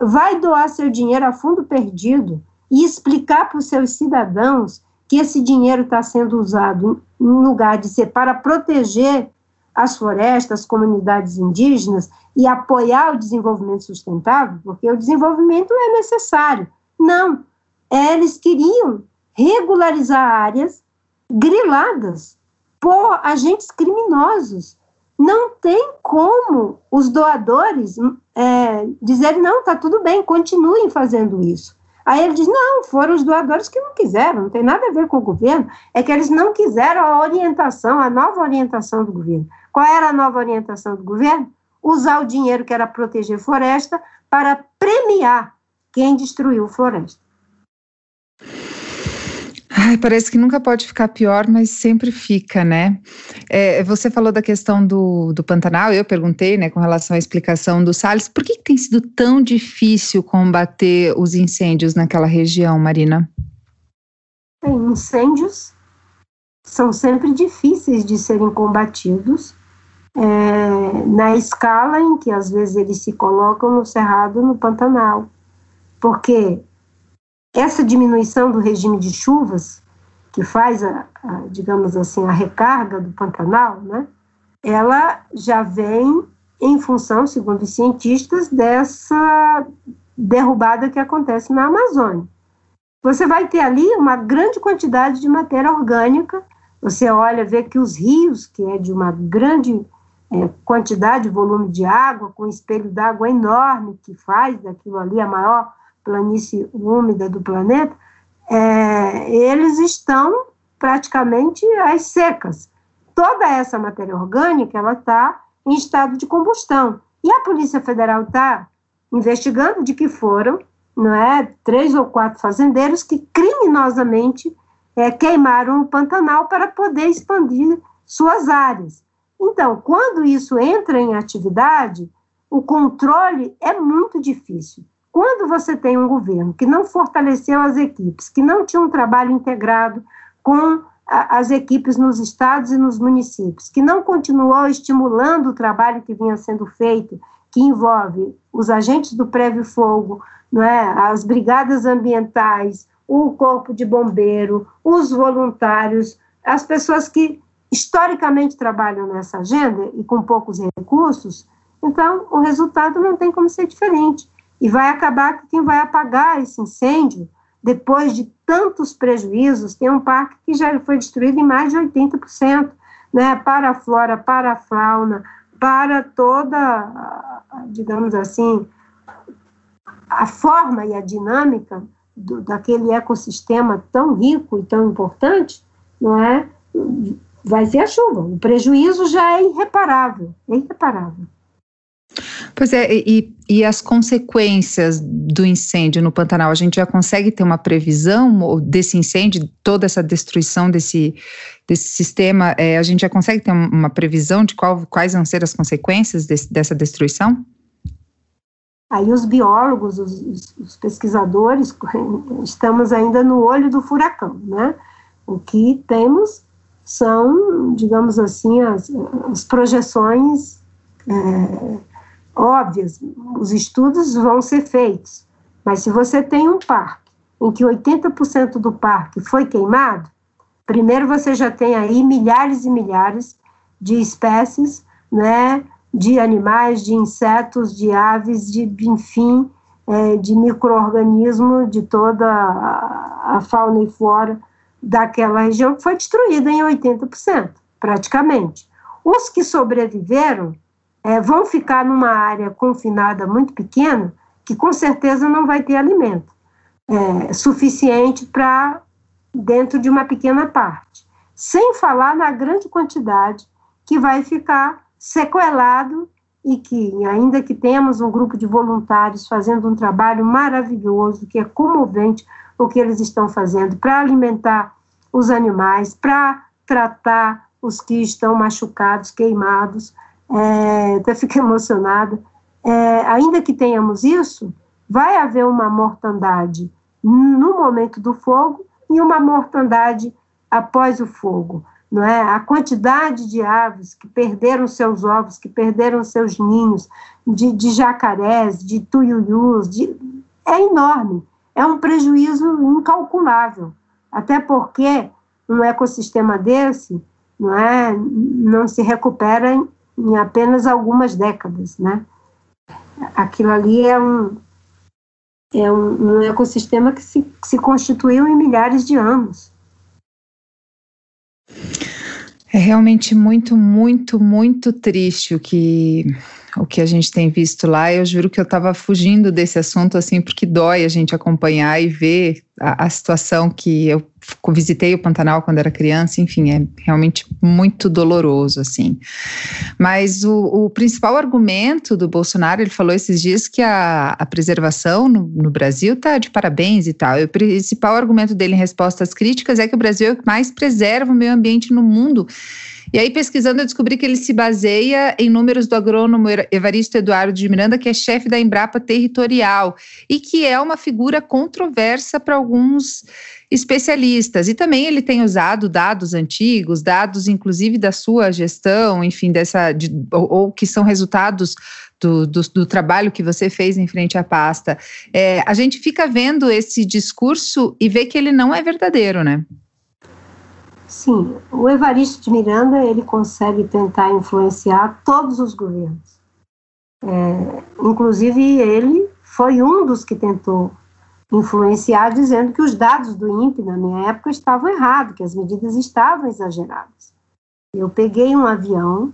vai doar seu dinheiro a fundo perdido e explicar para os seus cidadãos que esse dinheiro está sendo usado em lugar de ser para proteger as florestas, as comunidades indígenas e apoiar o desenvolvimento sustentável, porque o desenvolvimento é necessário. Não, eles queriam regularizar áreas griladas por agentes criminosos. Não tem como os doadores é, dizerem, não, está tudo bem, continuem fazendo isso. Aí ele diz: não, foram os doadores que não quiseram, não tem nada a ver com o governo, é que eles não quiseram a orientação, a nova orientação do governo. Qual era a nova orientação do governo? Usar o dinheiro que era proteger floresta para premiar quem destruiu floresta. Ai, parece que nunca pode ficar pior, mas sempre fica, né? É, você falou da questão do, do Pantanal, eu perguntei, né, com relação à explicação do Salles, por que, que tem sido tão difícil combater os incêndios naquela região, Marina? Bem, incêndios são sempre difíceis de serem combatidos é, na escala em que às vezes eles se colocam no Cerrado, no Pantanal, porque essa diminuição do regime de chuvas, que faz, a, a, digamos assim, a recarga do Pantanal, né, ela já vem em função, segundo os cientistas, dessa derrubada que acontece na Amazônia. Você vai ter ali uma grande quantidade de matéria orgânica. Você olha, vê que os rios, que é de uma grande é, quantidade, volume de água, com espelho d'água enorme, que faz daquilo ali a maior planície úmida do planeta, é, eles estão praticamente às secas. Toda essa matéria orgânica ela está em estado de combustão. E a Polícia Federal está investigando de que foram, não é, três ou quatro fazendeiros que criminosamente é, queimaram o Pantanal para poder expandir suas áreas. Então, quando isso entra em atividade, o controle é muito difícil. Quando você tem um governo que não fortaleceu as equipes, que não tinha um trabalho integrado com as equipes nos estados e nos municípios, que não continuou estimulando o trabalho que vinha sendo feito, que envolve os agentes do prévio fogo, não é, as brigadas ambientais, o corpo de bombeiro, os voluntários, as pessoas que historicamente trabalham nessa agenda e com poucos recursos, então o resultado não tem como ser diferente. E vai acabar que quem vai apagar esse incêndio, depois de tantos prejuízos, tem um parque que já foi destruído em mais de 80%, né, para a flora, para a fauna, para toda, digamos assim, a forma e a dinâmica do, daquele ecossistema tão rico e tão importante, não é? Vai ser a chuva. O prejuízo já é irreparável, é irreparável. Pois é, e, e as consequências do incêndio no Pantanal, a gente já consegue ter uma previsão desse incêndio, toda essa destruição desse, desse sistema, é, a gente já consegue ter uma previsão de qual, quais vão ser as consequências desse, dessa destruição? Aí os biólogos, os, os, pesquisadores, estamos ainda no olho do furacão, né? O que temos são, digamos assim, as, as projeções é, óbvias, os estudos vão ser feitos, mas se você tem um parque em que 80% do parque foi queimado, primeiro você já tem aí milhares e milhares de espécies, né, de animais, de insetos, de aves, de, enfim, é, de microorganismo de toda a, a fauna e flora daquela região que foi destruída em 80%, praticamente. Os que sobreviveram é, vão ficar numa área confinada muito pequena, que com certeza não vai ter alimento é, suficiente para dentro de uma pequena parte. Sem falar na grande quantidade que vai ficar sequelado e que, ainda que temos um grupo de voluntários fazendo um trabalho maravilhoso, que é comovente o que eles estão fazendo para alimentar os animais, para tratar os que estão machucados, queimados, é, até fico emocionada. É, ainda que tenhamos isso, vai haver uma mortandade no momento do fogo e uma mortandade após o fogo não é? A quantidade de aves que perderam seus ovos, que perderam seus ninhos, de, de jacarés, de tuiuius, de, é enorme. É um prejuízo incalculável. Até porque um ecossistema desse não, é, não se recupera em apenas algumas décadas, né? Aquilo ali é um, é um, um ecossistema que se, que se constituiu em milhares de anos. É realmente muito, muito, muito triste o que o que a gente tem visto lá. Eu juro que eu estava fugindo desse assunto assim porque dói a gente acompanhar e ver a, a situação que eu visitei o Pantanal quando era criança, enfim, é realmente muito doloroso, assim. Mas o, o principal argumento do Bolsonaro, ele falou esses dias que a, a preservação no, no Brasil está de parabéns e tal. E o principal argumento dele em resposta às críticas é que o Brasil é o que mais preserva o meio ambiente no mundo. E aí, pesquisando, eu descobri que ele se baseia em números do agrônomo Evaristo Eduardo de Miranda, que é chefe da Embrapa Territorial, e que é uma figura controversa para alguns especialistas. E também ele tem usado dados antigos, dados inclusive da sua gestão, enfim, dessa, de, ou, ou, que são resultados do, do, do, trabalho que você fez em frente à pasta. É, a gente fica vendo esse discurso e vê que ele não é verdadeiro, né? Sim, o Evaristo de Miranda ele consegue tentar influenciar todos os governos. É, inclusive ele foi um dos que tentou influenciar, dizendo que os dados do INPE na minha época estavam errados, que as medidas estavam exageradas. Eu peguei um avião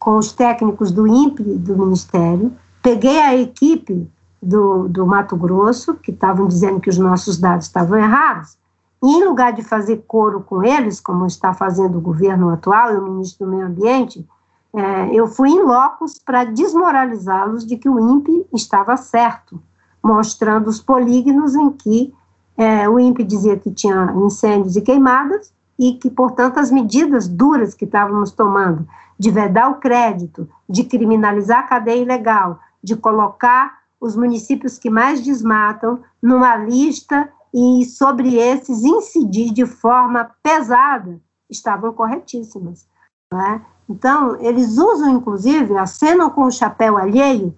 com os técnicos do INPE do Ministério, peguei a equipe do, do Mato Grosso, que estavam dizendo que os nossos dados estavam errados, e em lugar de fazer coro com eles, como está fazendo o governo atual e o ministro do Meio Ambiente, é, eu fui em locos para desmoralizá-los de que o INPE estava certo, mostrando os polígonos em que é, o INPE dizia que tinha incêndios e queimadas e que, portanto, as medidas duras que estávamos tomando de vedar o crédito, de criminalizar a cadeia ilegal, de colocar os municípios que mais desmatam numa lista e sobre esses incidir de forma pesada estavam corretíssimas. É? Então, eles usam, inclusive, acenam com o chapéu alheio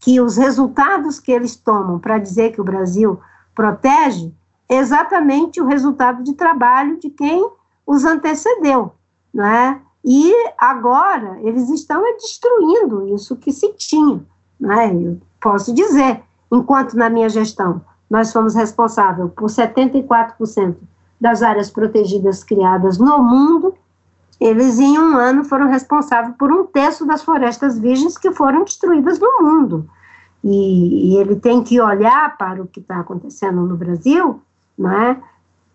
que os resultados que eles tomam para dizer que o Brasil protege é exatamente o resultado de trabalho de quem os antecedeu, não é? E agora eles estão destruindo isso que se tinha, né? Eu posso dizer, enquanto na minha gestão nós fomos responsáveis por 74% das áreas protegidas criadas no mundo, eles em um ano foram responsáveis por um terço das florestas virgens que foram destruídas no mundo. E, e ele tem que olhar para o que está acontecendo no Brasil, não é?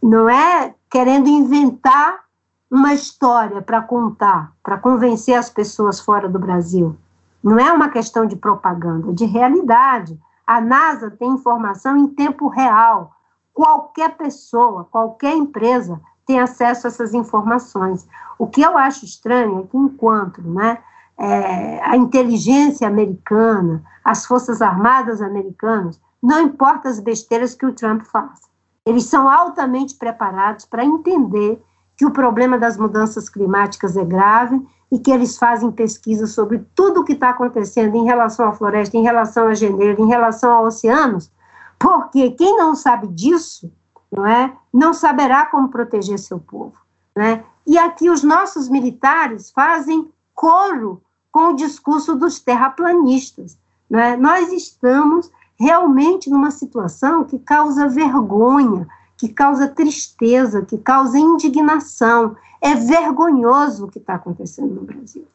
Não é querendo inventar uma história para contar, para convencer as pessoas fora do Brasil. Não é uma questão de propaganda, é de realidade. A NASA tem informação em tempo real. Qualquer pessoa, qualquer empresa tem acesso a essas informações. O que eu acho estranho é que, enquanto né, é, a inteligência americana, as Forças Armadas americanas, não importa as besteiras que o Trump faz, eles são altamente preparados para entender que o problema das mudanças climáticas é grave e que eles fazem pesquisa sobre tudo o que está acontecendo em relação à floresta, em relação a janeiro, em relação a oceanos, porque quem não sabe disso, não é, não saberá como proteger seu povo, né? E aqui os nossos militares fazem coro com o discurso dos terraplanistas. Né? Nós estamos realmente numa situação que causa vergonha, que causa tristeza, que causa indignação. É vergonhoso o que está acontecendo no Brasil.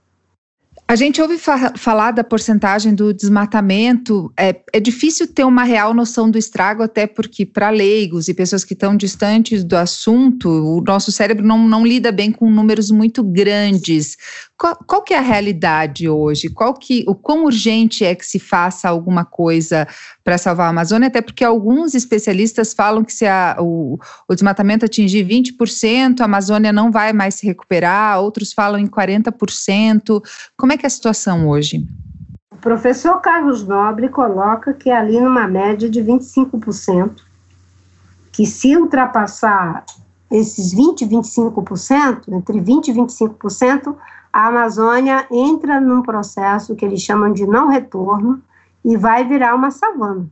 A gente ouve fa falar da porcentagem do desmatamento. É, é difícil ter uma real noção do estrago, até porque, para leigos e pessoas que estão distantes do assunto, o nosso cérebro não, não lida bem com números muito grandes. Qual, qual, que é a realidade hoje? Qual que, o quão urgente é que se faça alguma coisa para salvar a Amazônia? Até porque alguns especialistas falam que se a, o, o, desmatamento atingir 20%, a Amazônia não vai mais se recuperar, outros falam em 40%. Como é que é a situação hoje? O professor Carlos Nobre coloca que é ali numa média de 25%, que se ultrapassar esses 20, 25%, entre 20 e 25%, a Amazônia entra num processo que eles chamam de não retorno e vai virar uma savana.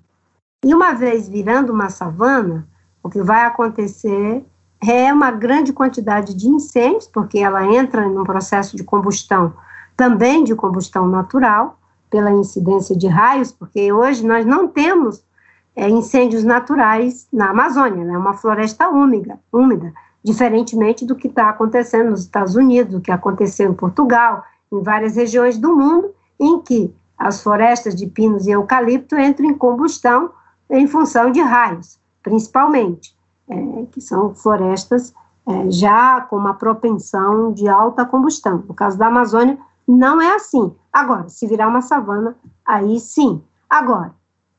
E uma vez virando uma savana, o que vai acontecer é uma grande quantidade de incêndios, porque ela entra num processo de combustão, também de combustão natural, pela incidência de raios, porque hoje nós não temos é, incêndios naturais na Amazônia, é né? uma floresta úmida, úmida diferentemente do que está acontecendo nos Estados Unidos, do que aconteceu em Portugal, em várias regiões do mundo, em que as florestas de pinos e eucalipto entram em combustão em função de raios, principalmente, é, que são florestas é, já com uma propensão de alta combustão. No caso da Amazônia, não é assim. Agora, se virar uma savana, aí sim. Agora,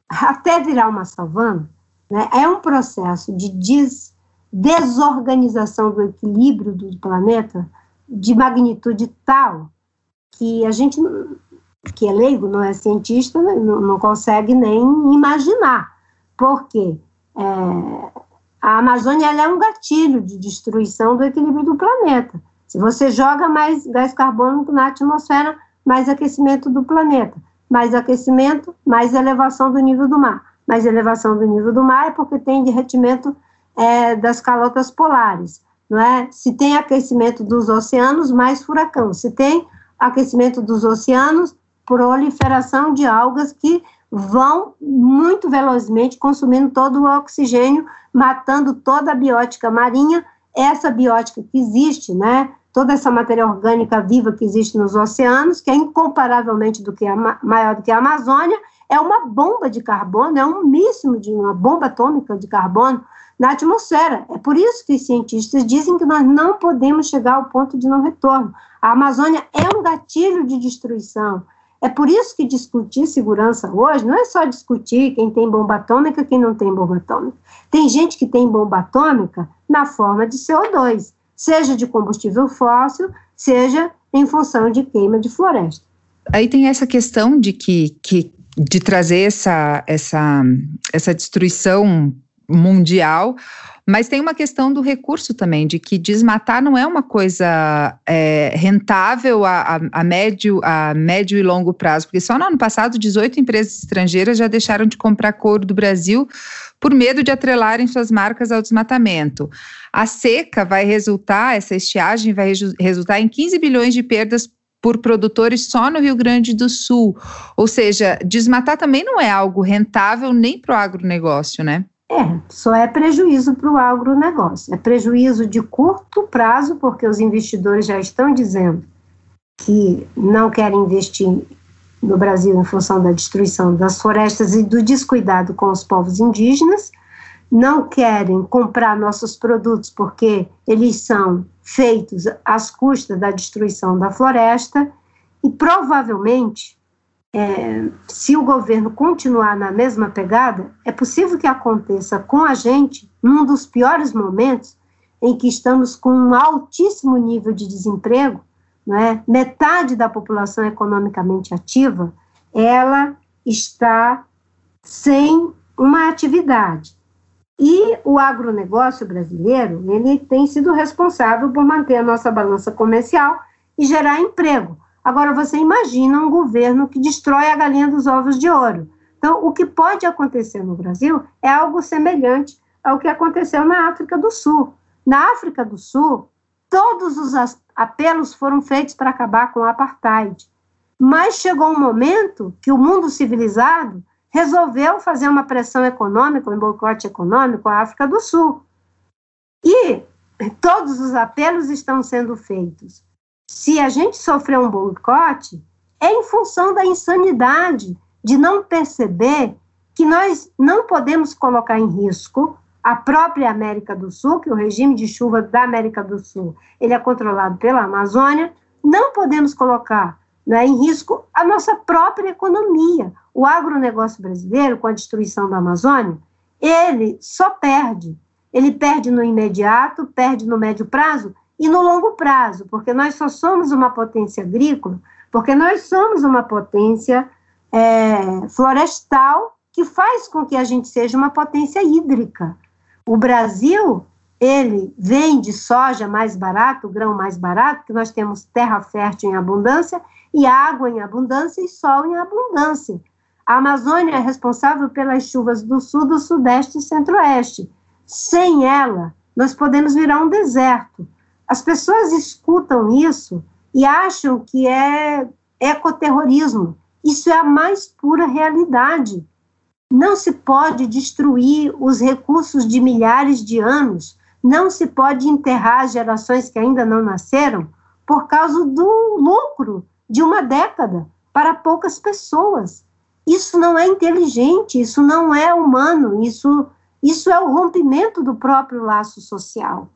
até virar uma savana, né, é um processo de des desorganização do equilíbrio do planeta de magnitude tal que a gente, que é leigo, não é cientista, não, não consegue nem imaginar. Porque é, a Amazônia é um gatilho de destruição do equilíbrio do planeta. Se você joga mais gás carbônico na atmosfera, mais aquecimento do planeta. Mais aquecimento, mais elevação do nível do mar. Mais elevação do nível do mar é porque tem derretimento é, das calotas polares, não é? Se tem aquecimento dos oceanos, mais furacão. Se tem aquecimento dos oceanos, proliferação de algas que vão muito velozmente consumindo todo o oxigênio, matando toda a biótica marinha, essa biótica que existe, né? Toda essa matéria orgânica viva que existe nos oceanos, que é incomparavelmente do que a, maior do que a Amazônia, é uma bomba de carbono, é um míssil de uma bomba atômica de carbono na atmosfera. É por isso que os cientistas dizem que nós não podemos chegar ao ponto de não retorno. A Amazônia é um gatilho de destruição. É por isso que discutir segurança hoje não é só discutir quem tem bomba atômica quem não tem bomba atômica. Tem gente que tem bomba atômica na forma de CO2, seja de combustível fóssil, seja em função de queima de floresta. Aí tem essa questão de que, que de trazer essa, essa, essa destruição mundial, mas tem uma questão do recurso também, de que desmatar não é uma coisa é, rentável a, a, a, médio, a médio e longo prazo, porque só no ano passado 18 empresas estrangeiras já deixaram de comprar couro do Brasil por medo de atrelarem suas marcas ao desmatamento. A seca vai resultar, essa estiagem vai resultar em 15 bilhões de perdas por produtores só no Rio Grande do Sul. Ou seja, desmatar também não é algo rentável nem para o agronegócio, né? É, só é prejuízo para o agronegócio. É prejuízo de curto prazo, porque os investidores já estão dizendo que não querem investir no Brasil em função da destruição das florestas e do descuidado com os povos indígenas, não querem comprar nossos produtos porque eles são feitos às custas da destruição da floresta e provavelmente é, se o governo continuar na mesma pegada, é possível que aconteça com a gente num dos piores momentos em que estamos com um altíssimo nível de desemprego, né? metade da população economicamente ativa, ela está sem uma atividade. E o agronegócio brasileiro, ele tem sido responsável por manter a nossa balança comercial e gerar emprego. Agora, você imagina um governo que destrói a galinha dos ovos de ouro. Então, o que pode acontecer no Brasil é algo semelhante ao que aconteceu na África do Sul. Na África do Sul, todos os apelos foram feitos para acabar com o apartheid. Mas chegou um momento que o mundo civilizado resolveu fazer uma pressão econômica, um boicote econômico à África do Sul. E todos os apelos estão sendo feitos. Se a gente sofreu um boicote, é em função da insanidade de não perceber que nós não podemos colocar em risco a própria América do Sul, que o regime de chuva da América do Sul ele é controlado pela Amazônia, não podemos colocar né, em risco a nossa própria economia. O agronegócio brasileiro, com a destruição da Amazônia, ele só perde. Ele perde no imediato, perde no médio prazo e no longo prazo, porque nós só somos uma potência agrícola, porque nós somos uma potência é, florestal que faz com que a gente seja uma potência hídrica. O Brasil, ele vende soja mais barato, grão mais barato, que nós temos terra fértil em abundância, e água em abundância e sol em abundância. A Amazônia é responsável pelas chuvas do sul, do sudeste e centro-oeste. Sem ela, nós podemos virar um deserto. As pessoas escutam isso e acham que é ecoterrorismo. Isso é a mais pura realidade. Não se pode destruir os recursos de milhares de anos, não se pode enterrar gerações que ainda não nasceram por causa do lucro de uma década para poucas pessoas. Isso não é inteligente, isso não é humano, isso, isso é o rompimento do próprio laço social.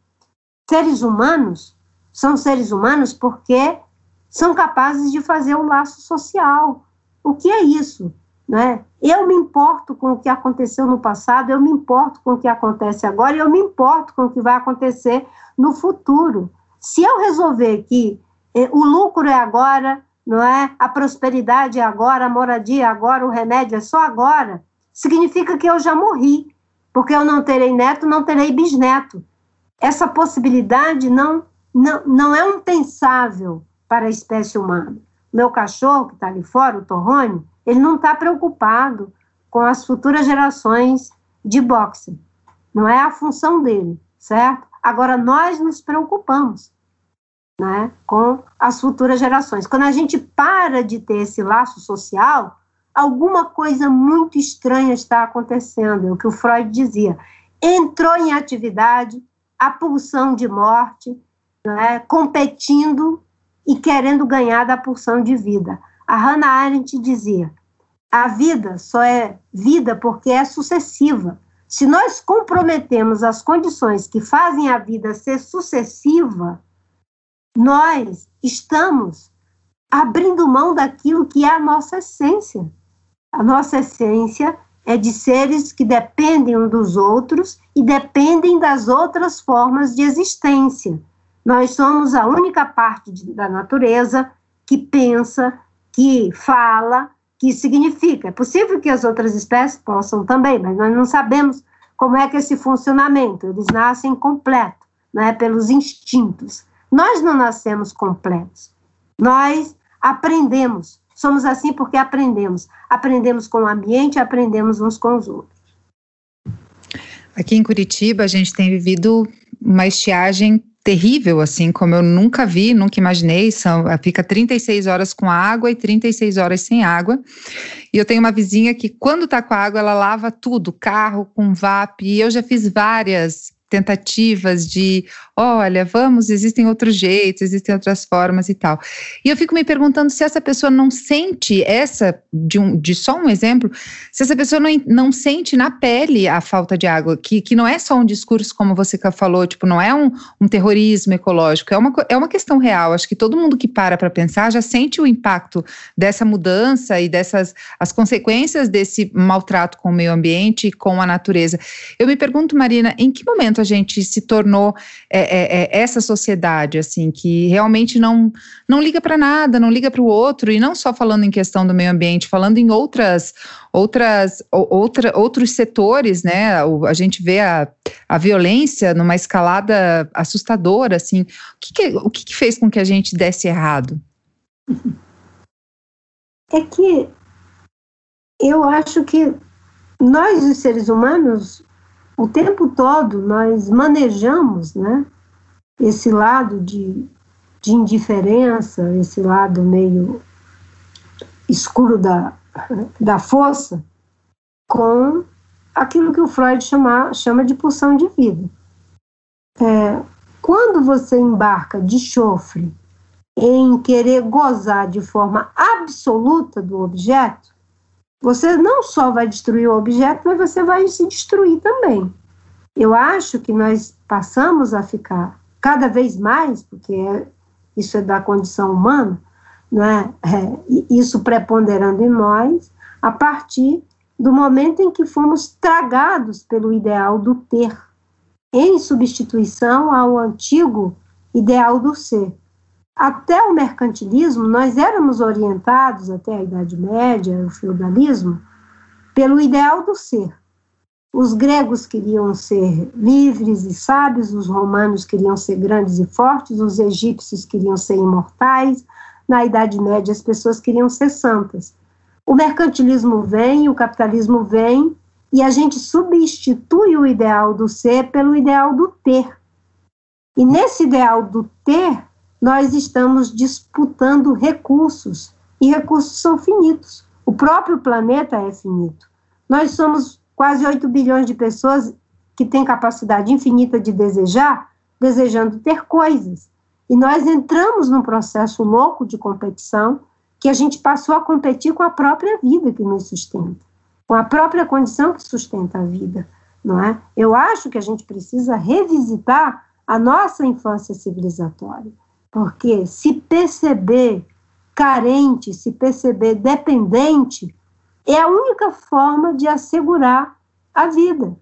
Seres humanos são seres humanos porque são capazes de fazer um laço social. O que é isso? Né? Eu me importo com o que aconteceu no passado, eu me importo com o que acontece agora, eu me importo com o que vai acontecer no futuro. Se eu resolver que o lucro é agora, não é? A prosperidade é agora, a moradia é agora, o remédio é só agora. Significa que eu já morri, porque eu não terei neto, não terei bisneto. Essa possibilidade não, não, não é um pensável para a espécie humana. Meu cachorro, que está ali fora, o Torrone, ele não está preocupado com as futuras gerações de boxe. Não é a função dele, certo? Agora, nós nos preocupamos né, com as futuras gerações. Quando a gente para de ter esse laço social, alguma coisa muito estranha está acontecendo, é o que o Freud dizia. Entrou em atividade a pulsão de morte, né, competindo e querendo ganhar da pulsão de vida. A Hannah Arendt dizia: a vida só é vida porque é sucessiva. Se nós comprometemos as condições que fazem a vida ser sucessiva, nós estamos abrindo mão daquilo que é a nossa essência. A nossa essência é de seres que dependem uns dos outros e dependem das outras formas de existência. Nós somos a única parte de, da natureza que pensa, que fala, que significa. É possível que as outras espécies possam também, mas nós não sabemos como é que é esse funcionamento. Eles nascem completo, né, pelos instintos. Nós não nascemos completos. Nós aprendemos. Somos assim porque aprendemos. Aprendemos com o ambiente, aprendemos uns com os outros. Aqui em Curitiba, a gente tem vivido uma estiagem terrível, assim, como eu nunca vi, nunca imaginei. São, fica 36 horas com água e 36 horas sem água. E eu tenho uma vizinha que, quando tá com água, ela lava tudo, carro com VAP. E eu já fiz várias tentativas de, olha, vamos, existem outros jeitos, existem outras formas e tal. E eu fico me perguntando se essa pessoa não sente essa, de, um, de só um exemplo, se essa pessoa não, não sente na pele a falta de água, que, que não é só um discurso, como você falou, tipo, não é um, um terrorismo ecológico, é uma, é uma questão real. Acho que todo mundo que para para pensar já sente o impacto dessa mudança e dessas as consequências desse maltrato com o meio ambiente e com a natureza. Eu me pergunto, Marina, em que momento a gente se tornou é, é, é essa sociedade, assim, que realmente não, não liga para nada, não liga para o outro, e não só falando em questão do meio ambiente, falando em outras, outras, outra, outros setores, né? A gente vê a, a violência numa escalada assustadora, assim. O que, que o que, que fez com que a gente desse errado? É que eu acho que nós, os seres humanos, o tempo todo nós manejamos né, esse lado de, de indiferença, esse lado meio escuro da, da força com aquilo que o Freud chama, chama de pulsão de vida. É, quando você embarca de chofre em querer gozar de forma absoluta do objeto, você não só vai destruir o objeto, mas você vai se destruir também. Eu acho que nós passamos a ficar cada vez mais, porque é, isso é da condição humana, né? É, isso preponderando em nós, a partir do momento em que fomos tragados pelo ideal do ter, em substituição ao antigo ideal do ser. Até o mercantilismo, nós éramos orientados, até a Idade Média, o feudalismo, pelo ideal do ser. Os gregos queriam ser livres e sábios, os romanos queriam ser grandes e fortes, os egípcios queriam ser imortais, na Idade Média as pessoas queriam ser santas. O mercantilismo vem, o capitalismo vem, e a gente substitui o ideal do ser pelo ideal do ter. E nesse ideal do ter, nós estamos disputando recursos, e recursos são finitos. O próprio planeta é finito. Nós somos quase 8 bilhões de pessoas que têm capacidade infinita de desejar, desejando ter coisas. E nós entramos num processo louco de competição que a gente passou a competir com a própria vida que nos sustenta, com a própria condição que sustenta a vida, não é? Eu acho que a gente precisa revisitar a nossa infância civilizatória. Porque se perceber carente, se perceber dependente, é a única forma de assegurar a vida.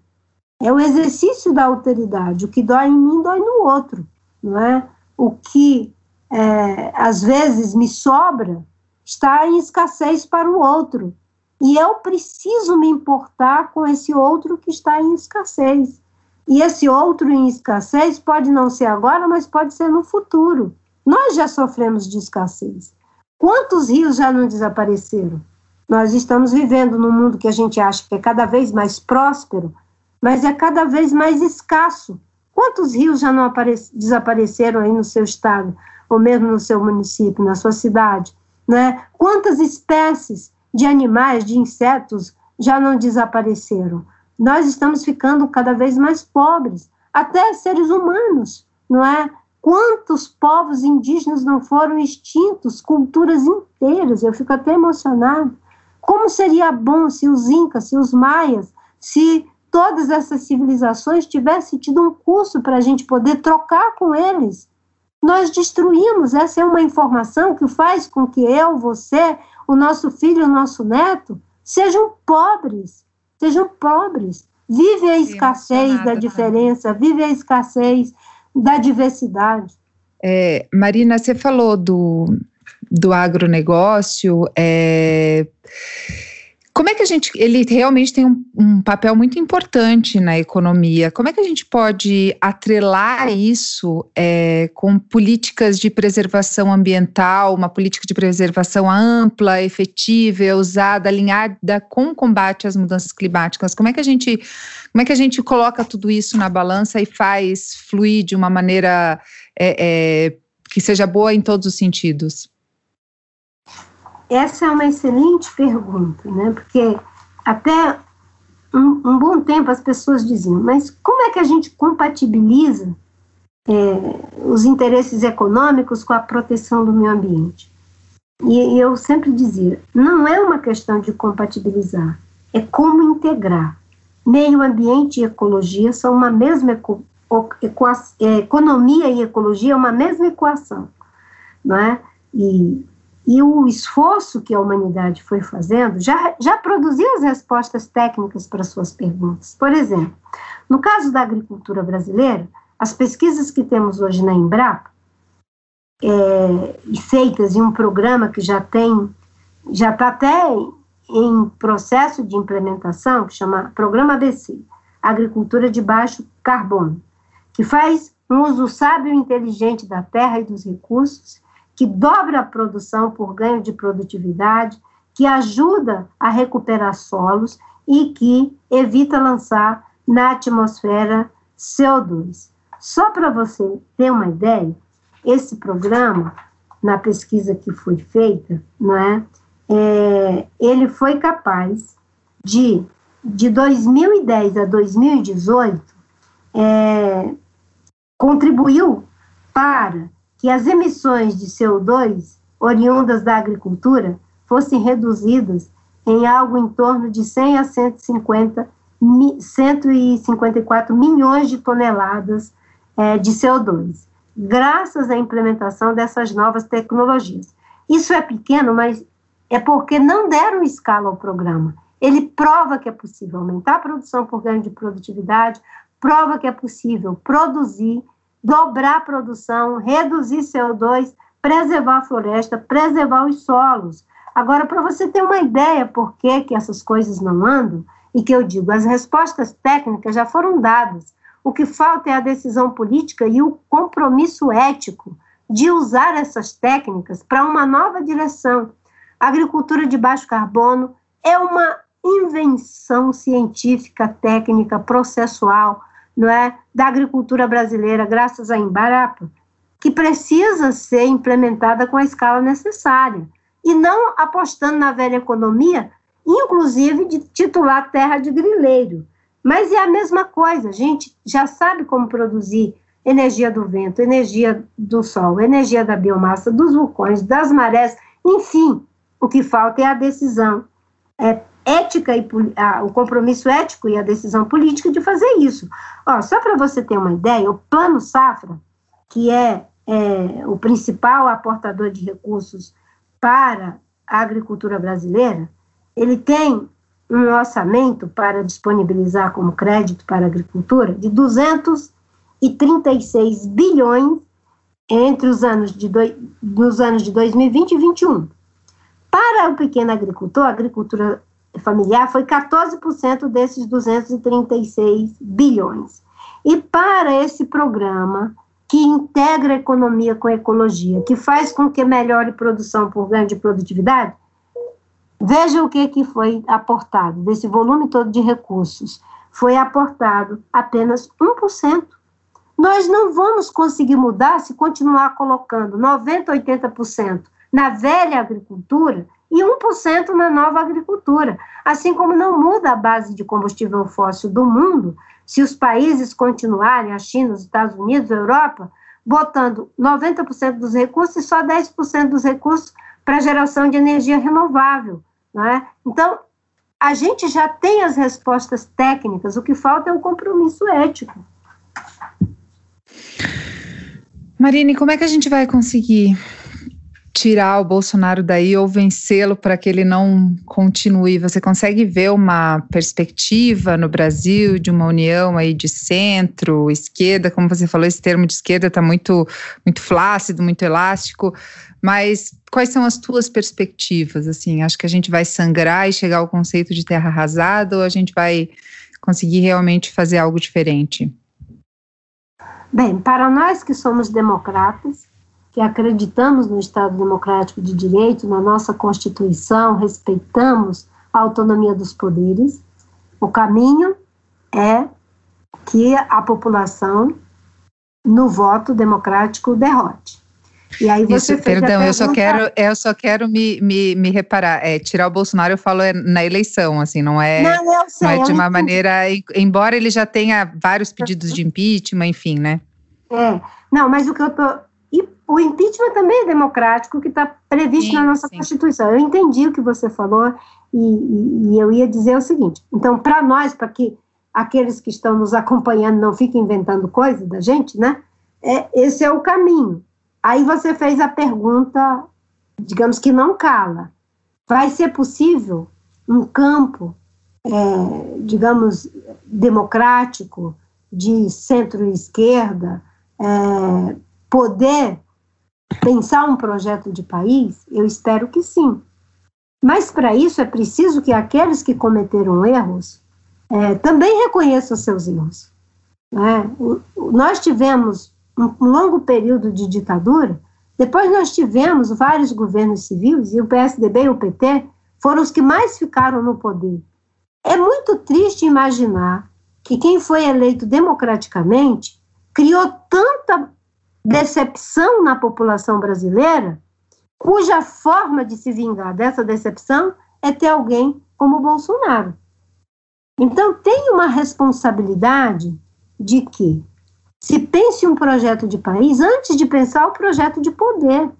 É o exercício da alteridade. O que dói em mim, dói no outro, não é? O que é, às vezes me sobra está em escassez para o outro. E eu preciso me importar com esse outro que está em escassez. E esse outro em escassez pode não ser agora, mas pode ser no futuro. Nós já sofremos de escassez. Quantos rios já não desapareceram? Nós estamos vivendo num mundo que a gente acha que é cada vez mais próspero, mas é cada vez mais escasso. Quantos rios já não desapareceram aí no seu estado, ou mesmo no seu município, na sua cidade? Né? Quantas espécies de animais, de insetos já não desapareceram? Nós estamos ficando cada vez mais pobres, até seres humanos, não é? Quantos povos indígenas não foram extintos, culturas inteiras? Eu fico até emocionado. Como seria bom se os incas, se os maias, se todas essas civilizações tivessem tido um curso para a gente poder trocar com eles? Nós destruímos. Essa é uma informação que faz com que eu, você, o nosso filho, o nosso neto sejam pobres. Sejam pobres. Vive a escassez da diferença, vive a escassez da diversidade. É, Marina, você falou do, do agronegócio. É, como é que a gente. Ele realmente tem um, um, papel muito importante na economia. Como é que a gente pode atrelar isso é, com políticas de preservação ambiental, uma política de preservação ampla, efetiva, usada, alinhada com o combate às mudanças climáticas? Como é que a gente. Como é que a gente coloca tudo isso na balança e faz fluir de uma maneira é, é que seja boa em todos os sentidos? Essa é uma excelente pergunta, né? Porque até um, um bom tempo as pessoas diziam, mas como é que a gente compatibiliza é, os interesses econômicos com a proteção do meio ambiente? E eu sempre dizia, não é uma questão de compatibilizar, é como integrar. Meio ambiente e ecologia são uma mesma eco, é, economia e ecologia é uma mesma equação, não é? E e o esforço que a humanidade foi fazendo já, já produziu as respostas técnicas para suas perguntas. Por exemplo, no caso da agricultura brasileira, as pesquisas que temos hoje na Embrapa, é, e feitas em um programa que já tem, já está até em processo de implementação, que chama Programa ABC, Agricultura de Baixo Carbono, que faz um uso sábio e inteligente da terra e dos recursos que dobra a produção por ganho de produtividade, que ajuda a recuperar solos e que evita lançar na atmosfera CO2. Só para você ter uma ideia, esse programa, na pesquisa que foi feita, não é, é, ele foi capaz de, de 2010 a 2018, é, contribuiu para que as emissões de CO2 oriundas da agricultura fossem reduzidas em algo em torno de 100 a 150, 154 milhões de toneladas é, de CO2, graças à implementação dessas novas tecnologias. Isso é pequeno, mas é porque não deram escala ao programa. Ele prova que é possível aumentar a produção por ganho de produtividade, prova que é possível produzir, dobrar a produção, reduzir CO2, preservar a floresta, preservar os solos. Agora, para você ter uma ideia por que, que essas coisas não andam, e que eu digo, as respostas técnicas já foram dadas. O que falta é a decisão política e o compromisso ético de usar essas técnicas para uma nova direção a agricultura de baixo carbono é uma invenção científica, técnica, processual, não é, da agricultura brasileira, graças à Embarapa, que precisa ser implementada com a escala necessária e não apostando na velha economia, inclusive de titular terra de grileiro. Mas é a mesma coisa, a gente já sabe como produzir energia do vento, energia do sol, energia da biomassa, dos vulcões, das marés, enfim, o que falta é a decisão é, ética e a, o compromisso ético e a decisão política de fazer isso. Ó, só para você ter uma ideia, o Plano Safra, que é, é o principal aportador de recursos para a agricultura brasileira, ele tem um orçamento para disponibilizar como crédito para a agricultura de 236 bilhões entre os anos de, do, nos anos de 2020 e 2021. Para o pequeno agricultor, a agricultura familiar foi 14% desses 236 bilhões. E para esse programa, que integra economia com ecologia, que faz com que melhore produção por ganho de produtividade, veja o que, que foi aportado desse volume todo de recursos. Foi aportado apenas 1%. Nós não vamos conseguir mudar se continuar colocando 90%, 80% na velha agricultura e 1% na nova agricultura. Assim como não muda a base de combustível fóssil do mundo, se os países continuarem, a China, os Estados Unidos, a Europa, botando 90% dos recursos e só 10% dos recursos para geração de energia renovável. Não é? Então, a gente já tem as respostas técnicas, o que falta é um compromisso ético. Marine, como é que a gente vai conseguir tirar o Bolsonaro daí ou vencê-lo para que ele não continue? Você consegue ver uma perspectiva no Brasil de uma união aí de centro, esquerda, como você falou, esse termo de esquerda está muito, muito flácido, muito elástico, mas quais são as tuas perspectivas? Assim, acho que a gente vai sangrar e chegar ao conceito de terra arrasada ou a gente vai conseguir realmente fazer algo diferente? Bem, para nós que somos democratas, que acreditamos no Estado Democrático de Direito, na nossa Constituição, respeitamos a autonomia dos poderes, o caminho é que a população, no voto democrático, derrote. E aí você Isso, perdão, eu só quero, eu só quero me, me, me reparar. É, tirar o Bolsonaro, eu falo é na eleição, assim, não é, não, sei, não é de uma maneira. Embora ele já tenha vários pedidos de impeachment, enfim, né? É, não, mas o que eu tô o impeachment também é democrático, que está previsto sim, na nossa sim. Constituição. Eu entendi o que você falou e, e eu ia dizer o seguinte: então, para nós, para que aqueles que estão nos acompanhando não fiquem inventando coisas da gente, né? É, esse é o caminho. Aí você fez a pergunta, digamos que não cala. Vai ser possível um campo, é, digamos, democrático, de centro-esquerda, é, poder pensar um projeto de país? Eu espero que sim. Mas para isso é preciso que aqueles que cometeram erros é, também reconheçam seus erros. Né? Nós tivemos um, longo período de ditadura, depois nós tivemos vários governos civis, e o PSDB e o PT foram os que mais ficaram no poder. É muito triste imaginar que quem foi eleito democraticamente criou tanta decepção na população brasileira cuja forma de se vingar dessa decepção é ter alguém como Bolsonaro. Então, tem uma responsabilidade de que se pense um projeto de país antes de pensar o projeto de poder.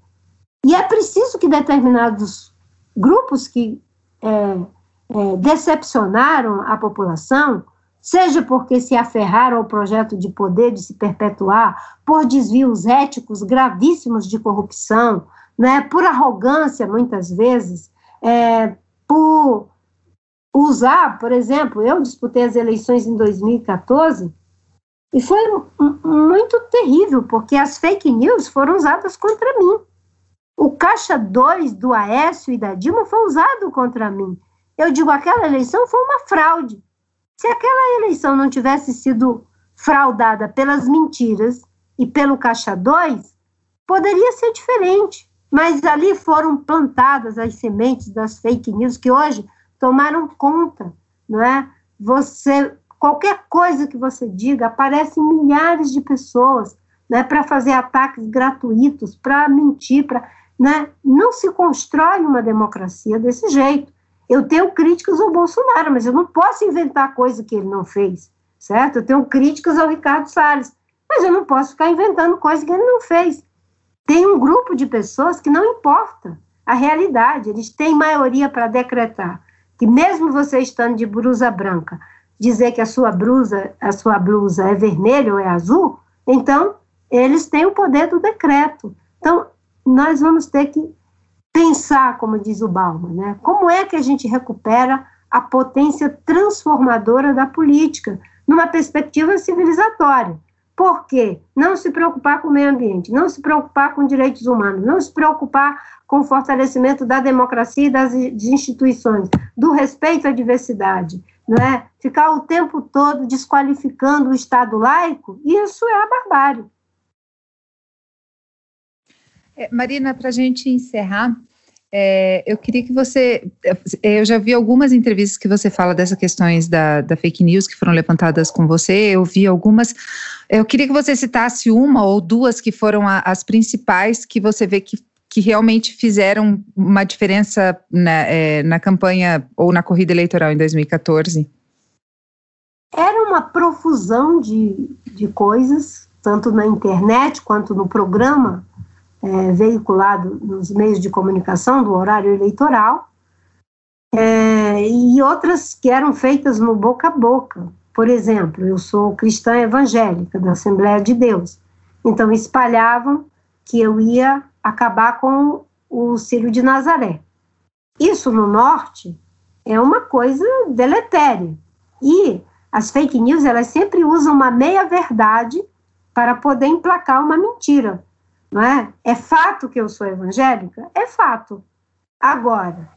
E é preciso que determinados grupos que é, é, decepcionaram a população, seja porque se aferraram ao projeto de poder de se perpetuar, por desvios éticos gravíssimos de corrupção, né, por arrogância, muitas vezes, é, por usar, por exemplo, eu disputei as eleições em 2014 e foi muito terrível, porque as fake news foram usadas contra mim. O caixa 2 do Aécio e da Dilma foi usado contra mim. Eu digo, aquela eleição foi uma fraude. Se aquela eleição não tivesse sido fraudada pelas mentiras e pelo caixa 2, poderia ser diferente. Mas ali foram plantadas as sementes das fake news que hoje tomaram conta, não é? Você qualquer coisa que você diga, aparecem milhares de pessoas, né, para fazer ataques gratuitos, para mentir, para, né? Não se constrói uma democracia desse jeito. Eu tenho críticas ao Bolsonaro, mas eu não posso inventar coisa que ele não fez, certo? Eu tenho críticas ao Ricardo Salles, mas eu não posso ficar inventando coisa que ele não fez. Tem um grupo de pessoas que não importa a realidade, eles têm maioria para decretar que mesmo você estando de blusa branca, dizer que a sua blusa, a sua blusa é vermelha ou é azul, então eles têm o poder do decreto. Então, nós vamos ter que pensar, como diz o Bauman, né? Como é que a gente recupera a potência transformadora da política numa perspectiva civilizatória? Por quê? Não se preocupar com o meio ambiente, não se preocupar com direitos humanos, não se preocupar com o fortalecimento da democracia e das instituições, do respeito à diversidade, não é? Ficar o tempo todo desqualificando o Estado laico, isso é a barbárie. É, Marina, para a gente encerrar, é, eu queria que você. É, eu já vi algumas entrevistas que você fala dessas questões da, da, fake news que foram levantadas com você. Eu vi algumas. Eu queria que você citasse uma ou duas que foram a, as principais que você vê que, que realmente fizeram uma diferença na, é, na campanha ou na corrida eleitoral em 2014. Era uma profusão de, de coisas, tanto na internet quanto no programa é, veiculado nos meios de comunicação do horário eleitoral, é, e outras que eram feitas no boca a boca. Por exemplo, eu sou cristã evangélica da Assembleia de Deus, então espalhavam que eu ia acabar com o Círio de Nazaré. Isso no norte é uma coisa deletéria. E as fake news, elas sempre usam uma meia-verdade para poder emplacar uma mentira não é? É fato que eu sou evangélica? É fato. Agora,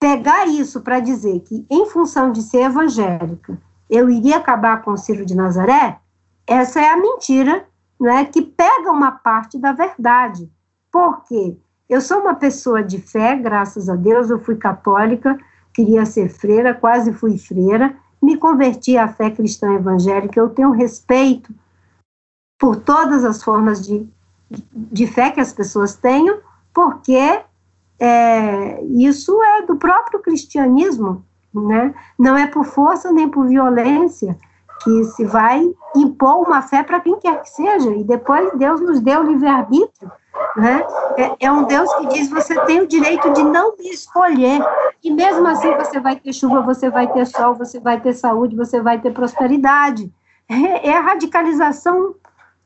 pegar isso para dizer que, em função de ser evangélica, eu iria acabar com o Ciro de Nazaré, essa é a mentira não é, que pega uma parte da verdade. Por quê? Eu sou uma pessoa de fé, graças a Deus, eu fui católica, queria ser freira, quase fui freira, me converti à fé cristã evangélica, eu tenho respeito por todas as formas de de fé que as pessoas tenham, porque é, isso é do próprio cristianismo, né? Não é por força nem por violência que se vai impor uma fé para quem quer que seja, e depois Deus nos deu livre-arbítrio, né? É, é, um Deus que diz: você tem o direito de não me escolher, e mesmo assim você vai ter chuva, você vai ter sol, você vai ter saúde, você vai ter prosperidade. É, é a radicalização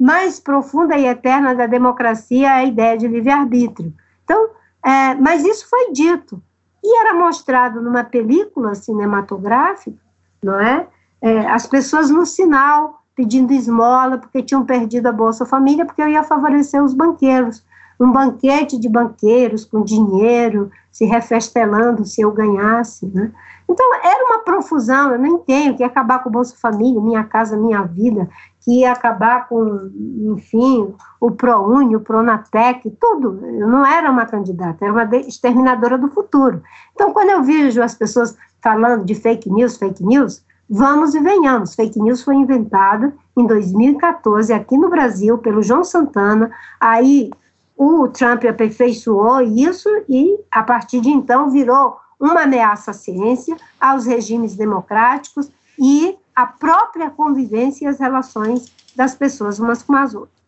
mais profunda e eterna da democracia é a ideia de livre-arbítrio. Então, é, mas isso foi dito. E era mostrado numa película cinematográfica, não é? é? As pessoas no sinal pedindo esmola porque tinham perdido a Bolsa Família, porque eu ia favorecer os banqueiros. Um banquete de banqueiros com dinheiro, se refestelando se eu ganhasse, né? Então, era uma profusão, eu nem tenho que acabar com o Bolsa Família, Minha Casa Minha Vida, que ia acabar com, enfim, o ProUni, o Pronatec, tudo. Eu não era uma candidata, era uma exterminadora do futuro. Então, quando eu vejo as pessoas falando de fake news, fake news, vamos e venhamos. Fake news foi inventada em 2014 aqui no Brasil pelo João Santana. Aí o Trump aperfeiçoou isso e, a partir de então, virou uma ameaça à ciência, aos regimes democráticos e à própria convivência e as relações das pessoas umas com as outras.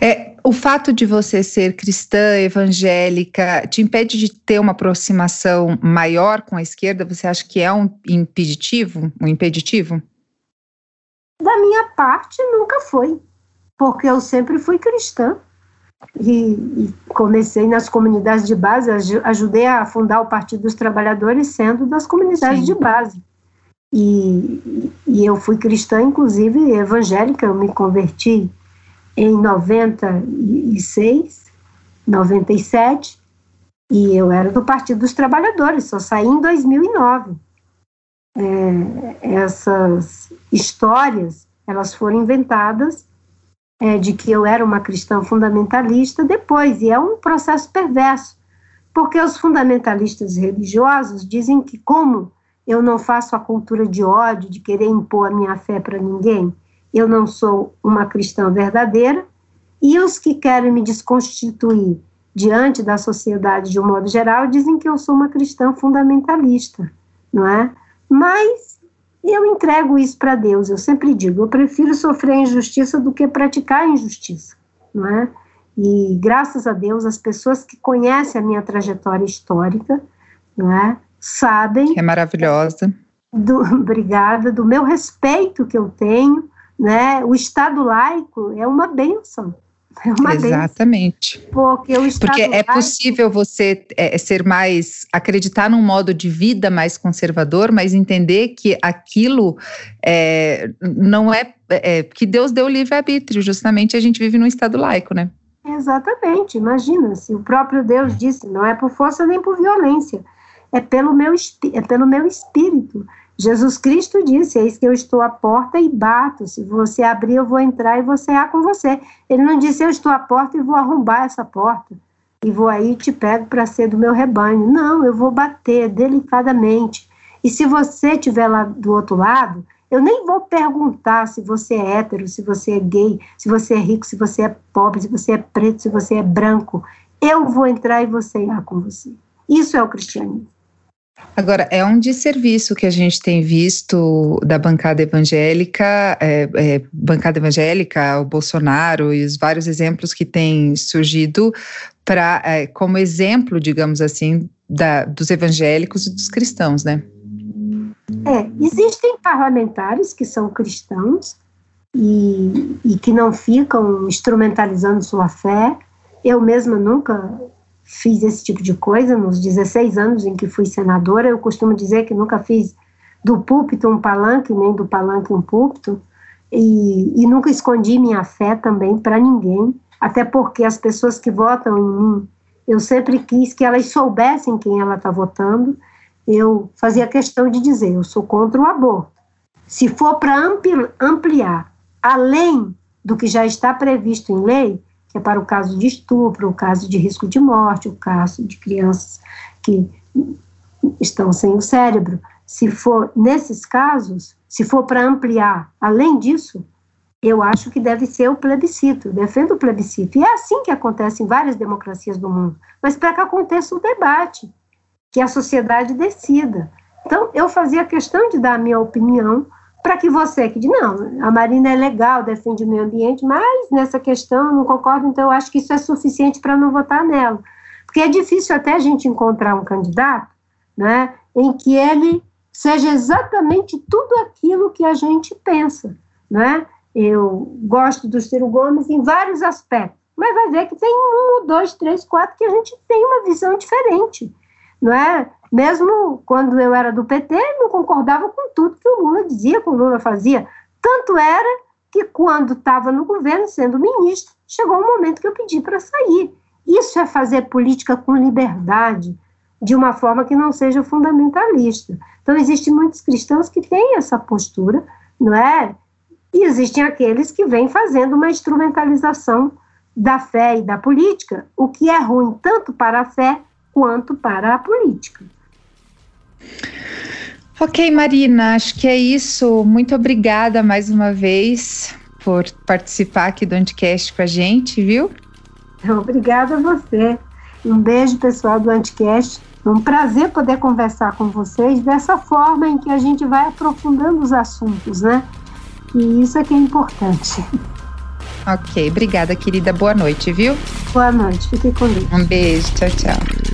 É, o fato de você ser cristã, evangélica, te impede de ter uma aproximação maior com a esquerda? Você acha que é um impeditivo? Um impeditivo? Da minha parte, nunca foi, porque eu sempre fui cristã. E, e, comecei nas comunidades de base, ajudei a fundar o Partido dos Trabalhadores sendo das comunidades Sim. de base. E, e eu fui cristã, inclusive evangélica, eu me converti em 96, 97, e eu era do Partido dos Trabalhadores, só saí em 2009. É, essas histórias, elas foram inventadas é, de que eu era uma cristã fundamentalista depois, e é um processo perverso, porque os fundamentalistas religiosos dizem que, como eu não faço a cultura de ódio, de querer impor a minha fé para ninguém, eu não sou uma cristã verdadeira, e os que querem me desconstituir diante da sociedade de um modo geral dizem que eu sou uma cristã fundamentalista, não é? Mas eu entrego isso para Deus. Eu sempre digo, eu prefiro sofrer injustiça do que praticar injustiça, não é? E graças a Deus, as pessoas que conhecem a minha trajetória histórica, não é, sabem. É maravilhosa. Do, obrigada, do meu respeito que eu tenho, né? O Estado laico é uma benção. É uma Exatamente. Benção, porque o Estado Porque é laico, possível você é, ser mais, acreditar num modo de vida mais conservador, mas entender que aquilo é, não é, é, que Deus deu livre-arbítrio, justamente a gente vive num Estado laico, né? Exatamente, imagina, se o próprio Deus disse, não é por força nem por violência, é pelo meu, é pelo meu espírito. Jesus Cristo disse: Eis que eu estou à porta e bato. Se você abrir, eu vou entrar e vou cear com você. Ele não disse: Eu estou à porta e vou arrombar essa porta. E vou aí te pego para ser do meu rebanho. Não, eu vou bater delicadamente. E se você estiver lá do outro lado, eu nem vou perguntar se você é hétero, se você é gay, se você é rico, se você é pobre, se você é preto, se você é branco. Eu vou entrar e vou cear com você. Isso é o cristianismo. Agora, é um desserviço que a gente tem visto da bancada evangélica, é, é, bancada evangélica, o Bolsonaro e os vários exemplos que têm surgido para é, como exemplo, digamos assim, da, dos evangélicos e dos cristãos, né? É, existem parlamentares que são cristãos e, e que não ficam instrumentalizando sua fé. Eu mesma nunca fiz esse tipo de coisa nos 16 anos em que fui senadora. Eu costumo dizer que nunca fiz do púlpito um palanque, nem do palanque um púlpito, e, e nunca escondi minha fé também para ninguém, até porque as pessoas que votam em mim, eu sempre quis que elas soubessem quem ela está votando. Eu fazia questão de dizer: eu sou contra o aborto. Se for para ampliar além do que já está previsto em lei, que é para o caso de estupro, o caso de risco de morte, o caso de crianças que estão sem o cérebro. Se for nesses casos, se for para ampliar, além disso, eu acho que deve ser o plebiscito, defendo o plebiscito. E é assim que acontece em várias democracias do mundo. Mas para que aconteça o debate, que a sociedade decida. Então, eu fazia questão de dar a minha opinião para que você que diz, não, a Marina é legal, defende o meio ambiente, mas nessa questão eu não concordo, então eu acho que isso é suficiente para não votar nela. Porque é difícil até a gente encontrar um candidato né, em que ele seja exatamente tudo aquilo que a gente pensa. Né? Eu gosto do Ciro Gomes em vários aspectos, mas vai ver que tem um, dois, três, quatro que a gente tem uma visão diferente. Não é? Mesmo quando eu era do PT, não concordava com tudo que o Lula dizia, que o Lula fazia. Tanto era que quando estava no governo, sendo ministro, chegou um momento que eu pedi para sair. Isso é fazer política com liberdade, de uma forma que não seja fundamentalista. Então, existem muitos cristãos que têm essa postura, não é? E existem aqueles que vêm fazendo uma instrumentalização da fé e da política, o que é ruim tanto para a fé quanto para a política. Ok, Marina, acho que é isso. Muito obrigada mais uma vez por participar aqui do Anticast com a gente, viu? Obrigada a você. Um beijo, pessoal do Anticast. É um prazer poder conversar com vocês dessa forma em que a gente vai aprofundando os assuntos, né? E isso é que é importante. Ok, obrigada, querida. Boa noite, viu? Boa noite, fique com Deus. Um beijo, tchau, tchau.